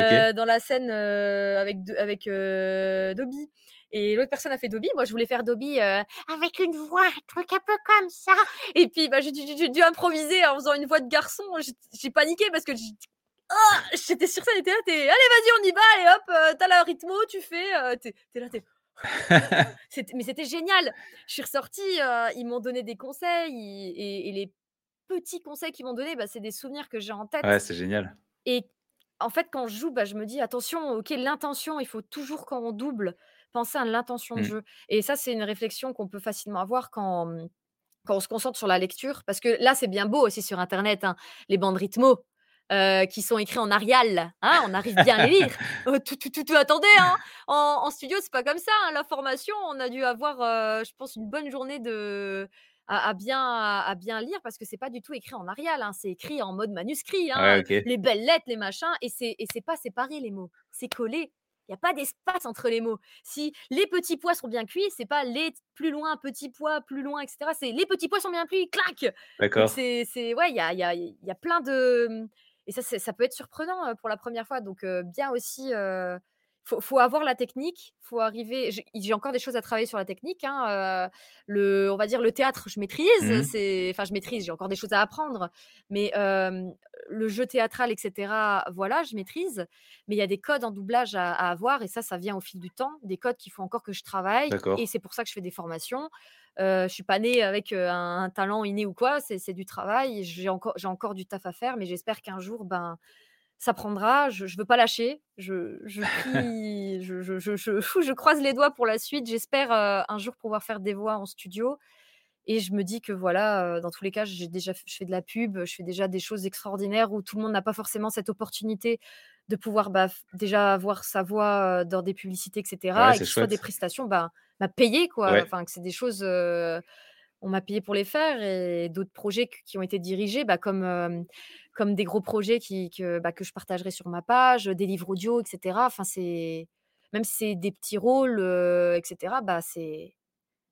C: Heu, dans la scène, heu, avec avec, heu, Dobby et l'autre personne a fait Dobby. Moi je voulais faire Dobby, avec une voix, un truc un peu comme ça et puis, bah, j'ai dû improviser en faisant une voix de garçon. J'ai paniqué parce que ah! J'étais sur scène, elle était là, tu es: «Allez vas-y on y va, allez hop, heu, tu as la rythmo, tu fais», heu, tu es tu es là, tu es c'était mais c'était génial! Je suis ressortie, ils m'ont donné des conseils, ils et et les petits conseils qu'ils m'ont donnés, bah, c'est des souvenirs que j'ai en
A: Ouais,
C: tête
A: c'est génial.
C: et en fait, quand je joue, bah, je me dis: «Attention, OK, l'intention, il faut toujours quand on double, penser à l'intention de
A: Mm.
C: jeu» et ça, c'est une réflexion qu'on peut facilement avoir quand, mmh, quand on se concentre sur la lecture. Parce que là, c'est bien beau aussi sur internet, hein, les bandes rythmo, heu, qui sont écrits en Arial, hein, on arrive bien à les lire. Heu, tout tout tout tout attendez, hein, en en studio, c'est pas comme ça, hein, la formation, on a dû avoir, je pense une bonne journée de à à bien à bien lire parce que c'est pas du tout écrit en Arial, hein, c'est écrit en mode manuscrit, hein, les belles lettres, les machins et c'est pas séparé les mots, c'est collé. Il y a pas d'espace entre les mots. Si les petits pois sont bien cuits, c'est pas les plus loin, petits pois, plus loin et cetera, c'est les petits pois sont bien cuits, clac!
A: D'accord.
C: c'est ouais, il y a y a y a plein de, et ça ça peut être surprenant, heu, pour la première fois donc heu, bien aussi, heu, faut faut avoir la technique, faut arriver j'ai encore des choses à travailler sur la technique, hein, le on va dire le théâtre, je maîtrise,
A: Mhm.
C: c'est enfin je maîtrise, j'ai encore des choses à apprendre, mais le jeu théâtral et cetera, voilà, je maîtrise, mais il y a des codes en doublage à à avoir et ça, ça vient au fil du temps, des codes qu'il faut encore que je travaille et c'est pour ça que je fais des formations. Heu, je suis pas née avec, un un talent inné ou quoi, c'est c'est du travail. J'ai encore j'ai encore du taf à faire, mais j'espère qu'un jour, ben, ça prendra. Je je veux pas lâcher. Je je prie, je je je croise les doigts pour la suite. J'espère, heu, un jour pouvoir faire des voix en studio et je me dis que voilà, heu, dans tous les cas, j'ai déjà je fais de la pub, je fais déjà des choses extraordinaires où tout le monde n'a pas forcément cette opportunité de pouvoir, bah, déjà avoir sa voix, heu, dans des publicités et
A: Ouais,
C: et que ce soit des prestations, bah bah, payées quoi.
A: Ouais.
C: Enfin que c'est des choses, on m'a payé pour les faire et d'autres projets qui ont été dirigés, bah, comme, comme des gros projets qui que, bah, que je partagerai sur ma page, des livres audio et cetera. Enfin c'est même si c'est des petits rôles, heu et cetera, bah, c'est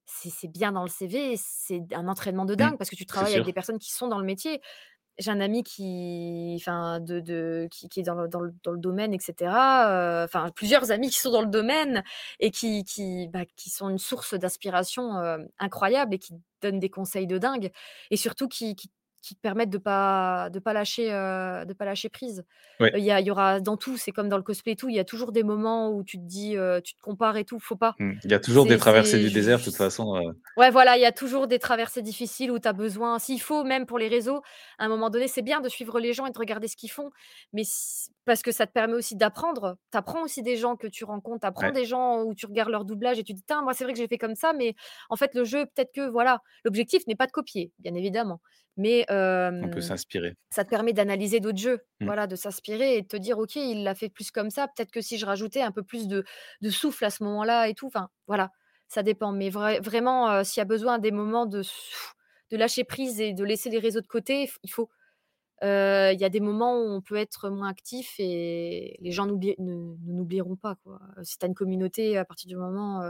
C: c'est c'est bien dans le CV, c'est un entraînement de
A: Mm.
C: dingue parce que tu travailles avec des personnes qui sont dans le métier. J'ai un ami qui enfin de de qui qui est dans le dans le dans le domaine et cetera, heu, enfin plusieurs amis qui sont dans le domaine et qui qui, bah, qui sont une source d'inspiration, incroyable et qui donnent des conseils de dingue et surtout qui qui qui te permettent de pas de pas lâcher, heu, de pas lâcher prise.
A: Ouais.
C: il y aura dans tout, c'est comme dans le cosplay et tout, il y a toujours des moments où tu te dis, heu, tu te compares et tout, faut pas.
A: Mmh. Il y a toujours des traversées du désert de toute façon,
C: ouais, voilà, il y a toujours des traversées difficiles où tu as besoin s'il faut même pour les réseaux, à un moment donné, c'est bien de suivre les gens et de regarder ce qu'ils font, mais parce que ça te permet aussi d'apprendre. Tu apprends aussi des gens que tu rencontres, tu apprends
A: Ouais.
C: des gens où tu regardes leur doublage et tu dis: «Tin, moi, c'est vrai que j'ai fait comme ça, mais en fait, le jeu, peut-être que» voilà. L'objectif n'est pas de copier, bien évidemment, mais
A: On peut s'inspirer.
C: ça te permet d'analyser d'autres jeux,
A: Mmh.
C: voilà, de s'inspirer et de te dire: «OK, il l'a fait plus comme ça, peut-être que si je rajoutais un peu plus de de souffle à ce moment-là et tout», enfin, voilà, ça dépend, mais vrai vraiment, s'il y a besoin des moments de lâcher prise et de laisser les réseaux de côté, il faut. Il y a des moments où on peut être moins actif et les gens ne ne nous oublieront pas, quoi. Si tu as une communauté, à partir du moment,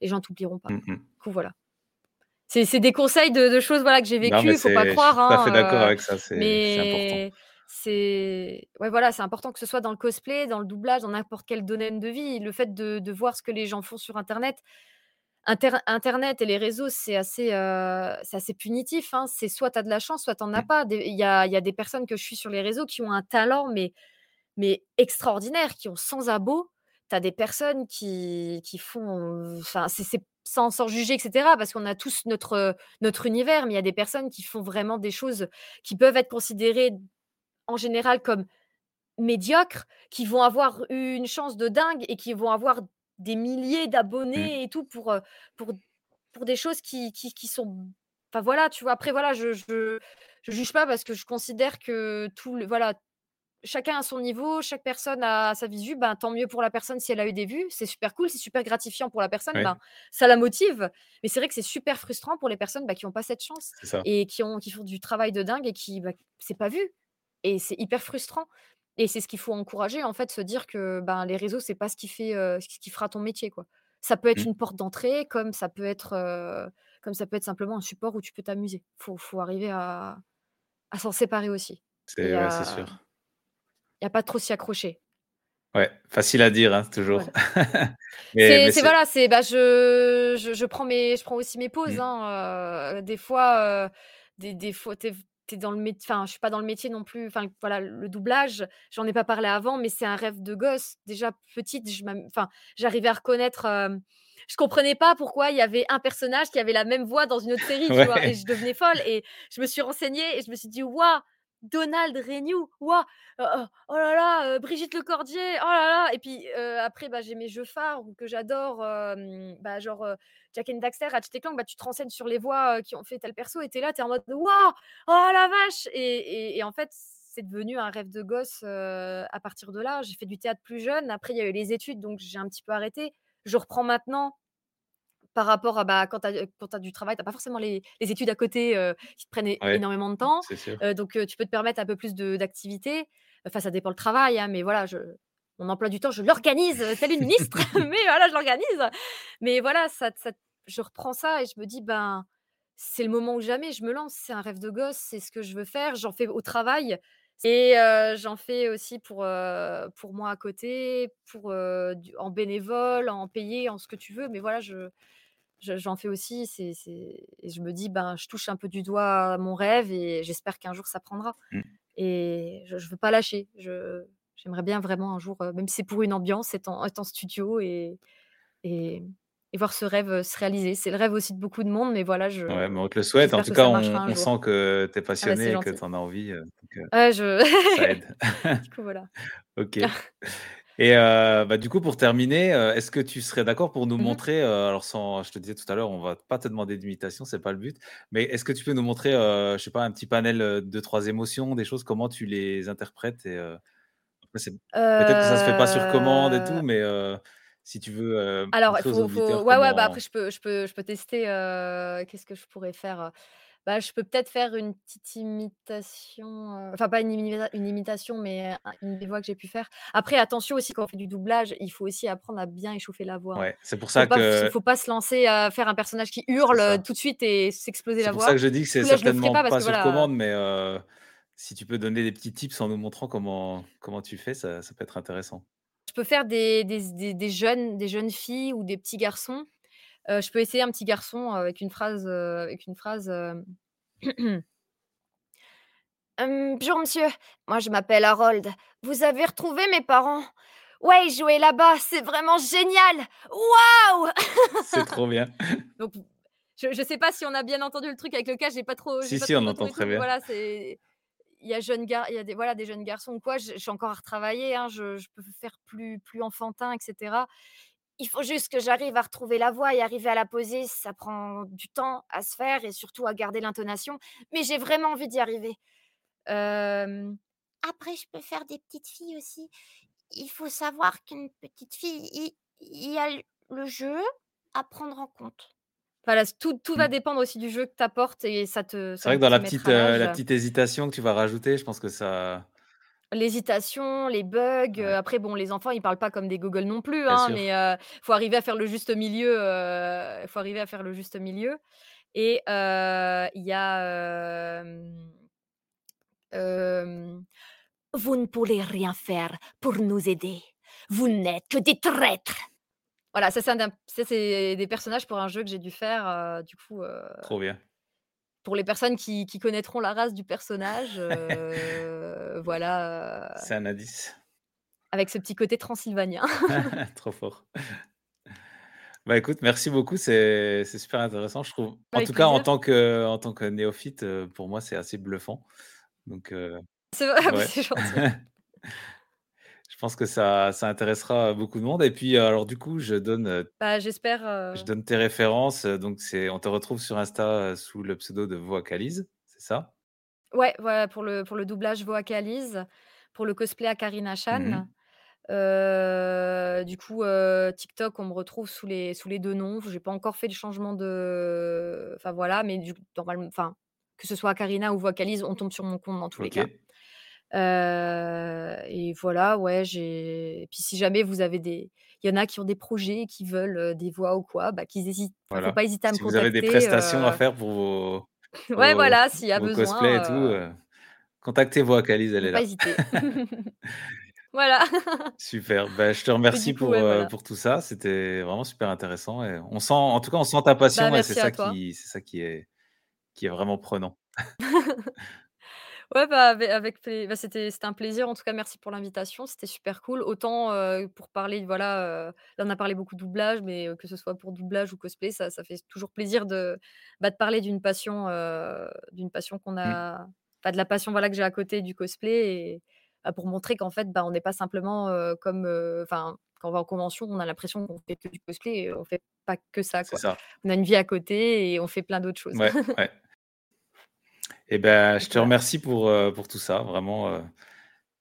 C: les gens t'oublieront pas.
A: Mmh mh.
C: Du coup, voilà. C'est des conseils de de choses, voilà, que j'ai
A: Non, mais
C: vécues, faut pas
A: c'est je suis
C: croire,
A: tout à fait d'accord
C: hein, heu,
A: avec ça, c'est c'est important.
C: mais c'est ouais, voilà, c'est important que ce soit dans le cosplay, dans le doublage, dans n'importe quel domaine de vie. Le fait de de voir ce que les gens font sur internet inter internet et les réseaux, c'est assez, assez punitif, hein. C'est soit tu as de la chance, soit tu en as pas. Il y a il y a des personnes que je suis sur les réseaux qui ont un talent, mais mais extraordinaire, qui ont sans abo. Tu as des personnes qui qui font, enfin, c'est c'est sans sans juger et cetera, parce qu'on a tous notre, notre univers, mais il y a des personnes qui font vraiment des choses qui peuvent être considérées, en général, comme médiocres, qui vont avoir eu une chance de dingue et qui vont avoir des milliers
A: Mmh.
C: d'abonnés et tout pour, pour pour des choses qui qui qui sont enfin, voilà, tu vois? Après, voilà, je je je juge pas parce que je considère que tout le voilà, chacun a son niveau, chaque personne a sa visu, ben, tant mieux pour la personne si elle a eu des vues, c'est super cool, c'est super gratifiant pour la personne,
A: Ouais.
C: ben, ça la motive. Mais c'est vrai que c'est super frustrant pour les personnes, bah, qui ont pas cette chance et qui ont qui font du travail de dingue et qui, bah, c'est pas vu et c'est hyper frustrant et c'est ce qu'il faut encourager, en fait, se dire que, ben, les réseaux, c'est pas ce qui fait, heu, ce qui fera ton métier, quoi. Ça peut être
A: Mmh.
C: une porte d'entrée comme ça peut être, heu, comme ça peut être simplement un support où tu peux t'amuser. Faut faut arriver à à s'en séparer aussi
A: C'est ouais,
C: à
A: sûr.
C: et à pas trop s'y accrocher.
A: Ouais, facile à dire, hein, toujours.
C: Voilà. C'est voilà, c'est bah, je je je prends mes je prends aussi mes pauses,
A: Mmh.
C: hein, heu, des fois, heu, des des fois tu es v tu es dans le mét enfin, je suis pas dans le métier non plus, enfin, voilà, le doublage, j'en ai pas parlé avant, mais c'est un rêve de gosse. Déjà petite, je m'am enfin, j'arrivais à reconnaître, hem, je comprenais pas pourquoi il y avait un personnage qui avait la même voix dans une autre série, tu vois? Et je devenais folle et je me suis renseignée et je me suis dit: «Waouh, Donald Renew, waouh, oh oh oh là là, heu, Brigitte Lecordier, oh là là» et puis, heu, après, bah, j'ai mes jeux phares que j'adore, bah, genre, heu, Jak and Daxter, Ratchet& Clank, bah, tu te renseignes sur les voix, heu, qui ont fait tel perso et tu es là, tu es en mode: «Waouh, oh la vache!» et en fait, c'est devenu un rêve de gosse, à partir de là. J'ai fait du théâtre plus jeune, après il y a eu les études, donc j'ai un petit peu arrêté. Je reprends maintenant par rapport à, bah, quand tu as, as du travail, tu as pas forcément les les études à côté, qui te prennent
A: Ouais,
C: énormément de temps,
A: sûr.
C: heu, donc tu peux te permettre un peu plus de d'activités. Enfin, ça dépend le travail, hein, mais voilà, je mon emploi du temps, je l'organise, telle une ministre, mais voilà, je l'organise. Mais voilà, ça ça je reprends ça et je me dis: «Ben, c'est le moment ou jamais, je me lance, c'est un rêve de gosse, c'est ce que je veux faire». J'en fais au travail et j'en fais aussi pour, pour moi à côté, pour, du en bénévole, en payé, en ce que tu veux, mais voilà, je j'en fais aussi, c'est et je me dis: «Ben, je touche un peu du doigt à mon rêve et j'espère qu'un jour ça prendra»
A: Mmh.
C: et je je veux pas lâcher. Je j'aimerais bien vraiment un jour, heu, même si c'est pour une ambiance, être en être en studio et et et voir ce rêve, heu, se réaliser. C'est le rêve aussi de beaucoup de monde, mais voilà, je
A: Ouais, mais on te le souhaite. En tout cas, on on sent que tu es
C: Ah bah,
A: passionné et que tu en as envie, donc
C: Ouais, je
A: ça aide.
C: du coup, voilà.
A: OK et heu, bah, du coup, pour terminer, heu, est-ce que tu serais d'accord pour nous
C: Mmh mh.
A: montrer, heu, alors sans je te disais tout à l'heure, on va pas te demander d'imitation, c'est pas le but, mais est-ce que tu peux nous montrer, je sais pas, un petit panel, heu, 2-3 émotions, des choses, comment tu les interprètes et peut-être que ça se fait pas sur commande et tout, mais si tu veux,
C: Alors, faut faut ouais, ouais, bah, après je peux je peux je peux tester, qu'est-ce que je pourrais faire? Bah, je peux peut-être faire une petite imitation, enfin pas une imita une imitation, mais un une des voix que j'ai pu faire. Après attention aussi quand on fait du doublage, il faut aussi apprendre à bien échauffer la voix, hein.
A: Ouais, c'est pour
C: Faut
A: ça
C: pas
A: que
C: faut pas se lancer à faire un personnage qui
A: C'est
C: hurle,
A: ça.
C: tout de suite et s'exploser
A: C'est
C: la
A: pour ça
C: voix.
A: que je dis que
C: Du
A: c'est
C: coup, là, je le ferai
A: certainement
C: pas parce
A: pas
C: que
A: sur
C: voilà
A: commande, mais si tu peux donner des petits tips en nous montrant comment comment tu fais, ça ça peut être intéressant.
C: Je peux faire des des z des des jeunes des jeunes filles ou des petits garçons. Heu, je peux essayer un petit garçon, heu, avec une phrase, heu, avec une phrase,
F: Hum, bonjour monsieur, moi je m'appelle Harold. Vous avez retrouvé mes parents? Ouais, jouaient là-bas, c'est vraiment génial Waouh
A: C'est trop bien.
C: Donc, je ne sais pas si on a bien entendu le truc avec le cas, j'ai pas trop.
A: Si,
C: pas
A: si,
C: trop
A: on entend très
C: truc.
A: bien.
C: Voilà, c'est. Il y a, jeune gar... il y a des, voilà, des jeunes garçons ou quoi, je, je suis encore à retravailler, hein, je, je peux faire plus, plus enfantin, etc.
F: Il faut juste que j'arrive à retrouver la voix et arriver à la poser, ça prend du temps à se faire et surtout à garder l'intonation, mais j'ai vraiment envie d'y arriver.
C: Euh,
F: Après, je peux faire des petites filles aussi. Il faut savoir qu'une petite fille, il, il y a le- jeu à prendre en compte.
C: voilà, tout, tout va
A: Mm.
C: dépendre aussi du jeu que tu apportes et ça te.
A: C'est vrai que dans la petite, euh, la petite hésitation que tu vas rajouter, je pense que ça.
C: L'hésitation, les bugs.
A: Ouais.
C: euh, après, bon, les enfants, ils parlent pas comme des Google non plus,
A: Bien
C: hein,
A: sûr.
C: mais il faut arriver à faire le juste milieu. Il faut arriver à faire le juste milieu. Et euh, il y a. euh, euh,
F: Vous ne pourrez rien faire pour nous aider. Vous n'êtes que des traîtres.
C: voilà, ça, c'est un ça, c'est des personnages pour un jeu que j'ai dû faire. euh, du coup, euh,
A: Trop bien.
C: Pour les personnes qui, qui connaîtront la race du personnage, euh, voilà, euh,
A: C'est un indice.
C: avec ce petit côté transylvanien.
A: Trop fort. Bah écoute, merci beaucoup, c'est super intéressant, je trouve. En
C: Avec
A: tout cas, en tant que, en tant que néophyte, euh, pour moi, c'est assez bluffant. Donc, euh,
C: C'est vrai,
A: ouais.
C: c'est gentil.
A: Je pense que ça, ça intéressera beaucoup de monde. Et puis, alors du coup, je donne, euh,
C: Bah, j'espère. euh,
A: je donne tes références. euh, Donc, c'est, on te retrouve sur Insta sous le pseudo de Vocalise, c'est ça?
C: Ouais, voilà, pour le, pour le doublage vocalise, pour le cosplay à Karina Chan. Euh, du coup, euh, TikTok, on me retrouve sous les, sous les deux noms. J'ai pas encore fait le changement de. Enfin voilà, mais du, normalement, enfin, que ce soit Karina ou vocalise, on tombe sur mon compte dans tous les cas. Euh, et voilà, ouais, j'ai. et Puis si jamais vous avez des. Il y en a qui ont des projets, et qui veulent euh, des voix ou quoi, bah, qu'ils hésitent. Enfin, faut
A: Voilà.
C: pas hésiter à me
A: Si vous avez des
C: contacter.
A: prestations à faire pour vos,
C: Ouais, voilà, s'il y a besoin,
A: cosplays et tout,
C: euh,
A: euh, contactez Vocalise, elle est
C: pas
A: là.
C: hésiter. Voilà.
A: Super. Ben, je te remercie
C: coup,
A: pour,
C: ouais, voilà.
A: pour tout ça. C'était vraiment super intéressant. Et on sent, en tout cas, on sent ta passion
C: Bah,
A: et c'est ça
C: toi.
A: qui, c'est ça qui est, qui est vraiment prenant.
C: Ouais, bah, ave avec bah, c'était c'était un plaisir. En tout cas, merci pour l'invitation, c'était super cool. Autant, pour parler, voilà, là, on a parlé beaucoup doublage, mais que ce soit pour doublage ou cosplay, ça ça fait toujours plaisir de, bah, de parler d'une passion, d'une passion qu'on
A: Mm.
C: a enfin, de la passion, voilà, que j'ai à côté du cosplay et bah, pour montrer qu'en fait, bah, on n'est pas simplement, comme, enfin, quand on va en convention, on a l'impression qu'on fait que du cosplay et on fait pas que ça,
A: C'est
C: quoi.
A: ça.
C: On a une vie à côté et on fait plein d'autres choses.
A: Ouais, ouais. Et ben, je te remercie pour, euh, pour tout ça. Vraiment, euh,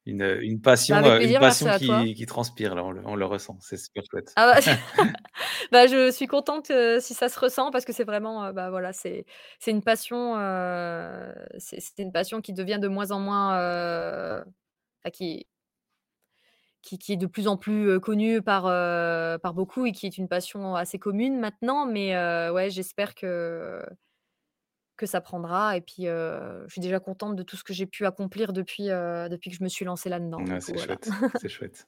A: une, une
C: Bah,
A: passion,
C: avec
A: euh, une passion qui, qui transpire, là, on le, on le ressent. C'est super chouette.
C: Ah bah, bah, je suis contente, si ça se ressent parce que c'est vraiment, bah, voilà, c'est une passion, heu, c'est une passion qui devient de moins en moins, enfin qui qui qui est de plus en plus, connue par, par beaucoup et qui est une passion assez commune maintenant. Mais, ouais, j'espère que que ça prendra et puis, je suis déjà contente de tout ce que j'ai pu accomplir depuis, depuis que je me suis lancée là-dedans,
A: Ouais,
C: coup,
A: c'est
C: voilà.
A: chouette. C'est chouette.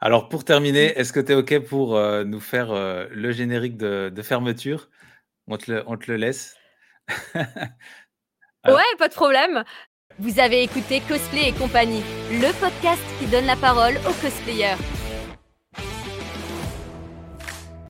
A: Alors, pour terminer, est-ce que tu es OK pour euh, nous faire le générique de, de fermeture? On te le, on te le laisse. Alors,
C: Ouais, pas de problème.
E: Vous avez écouté Cosplay et compagnie, le podcast qui donne la parole aux cosplayers.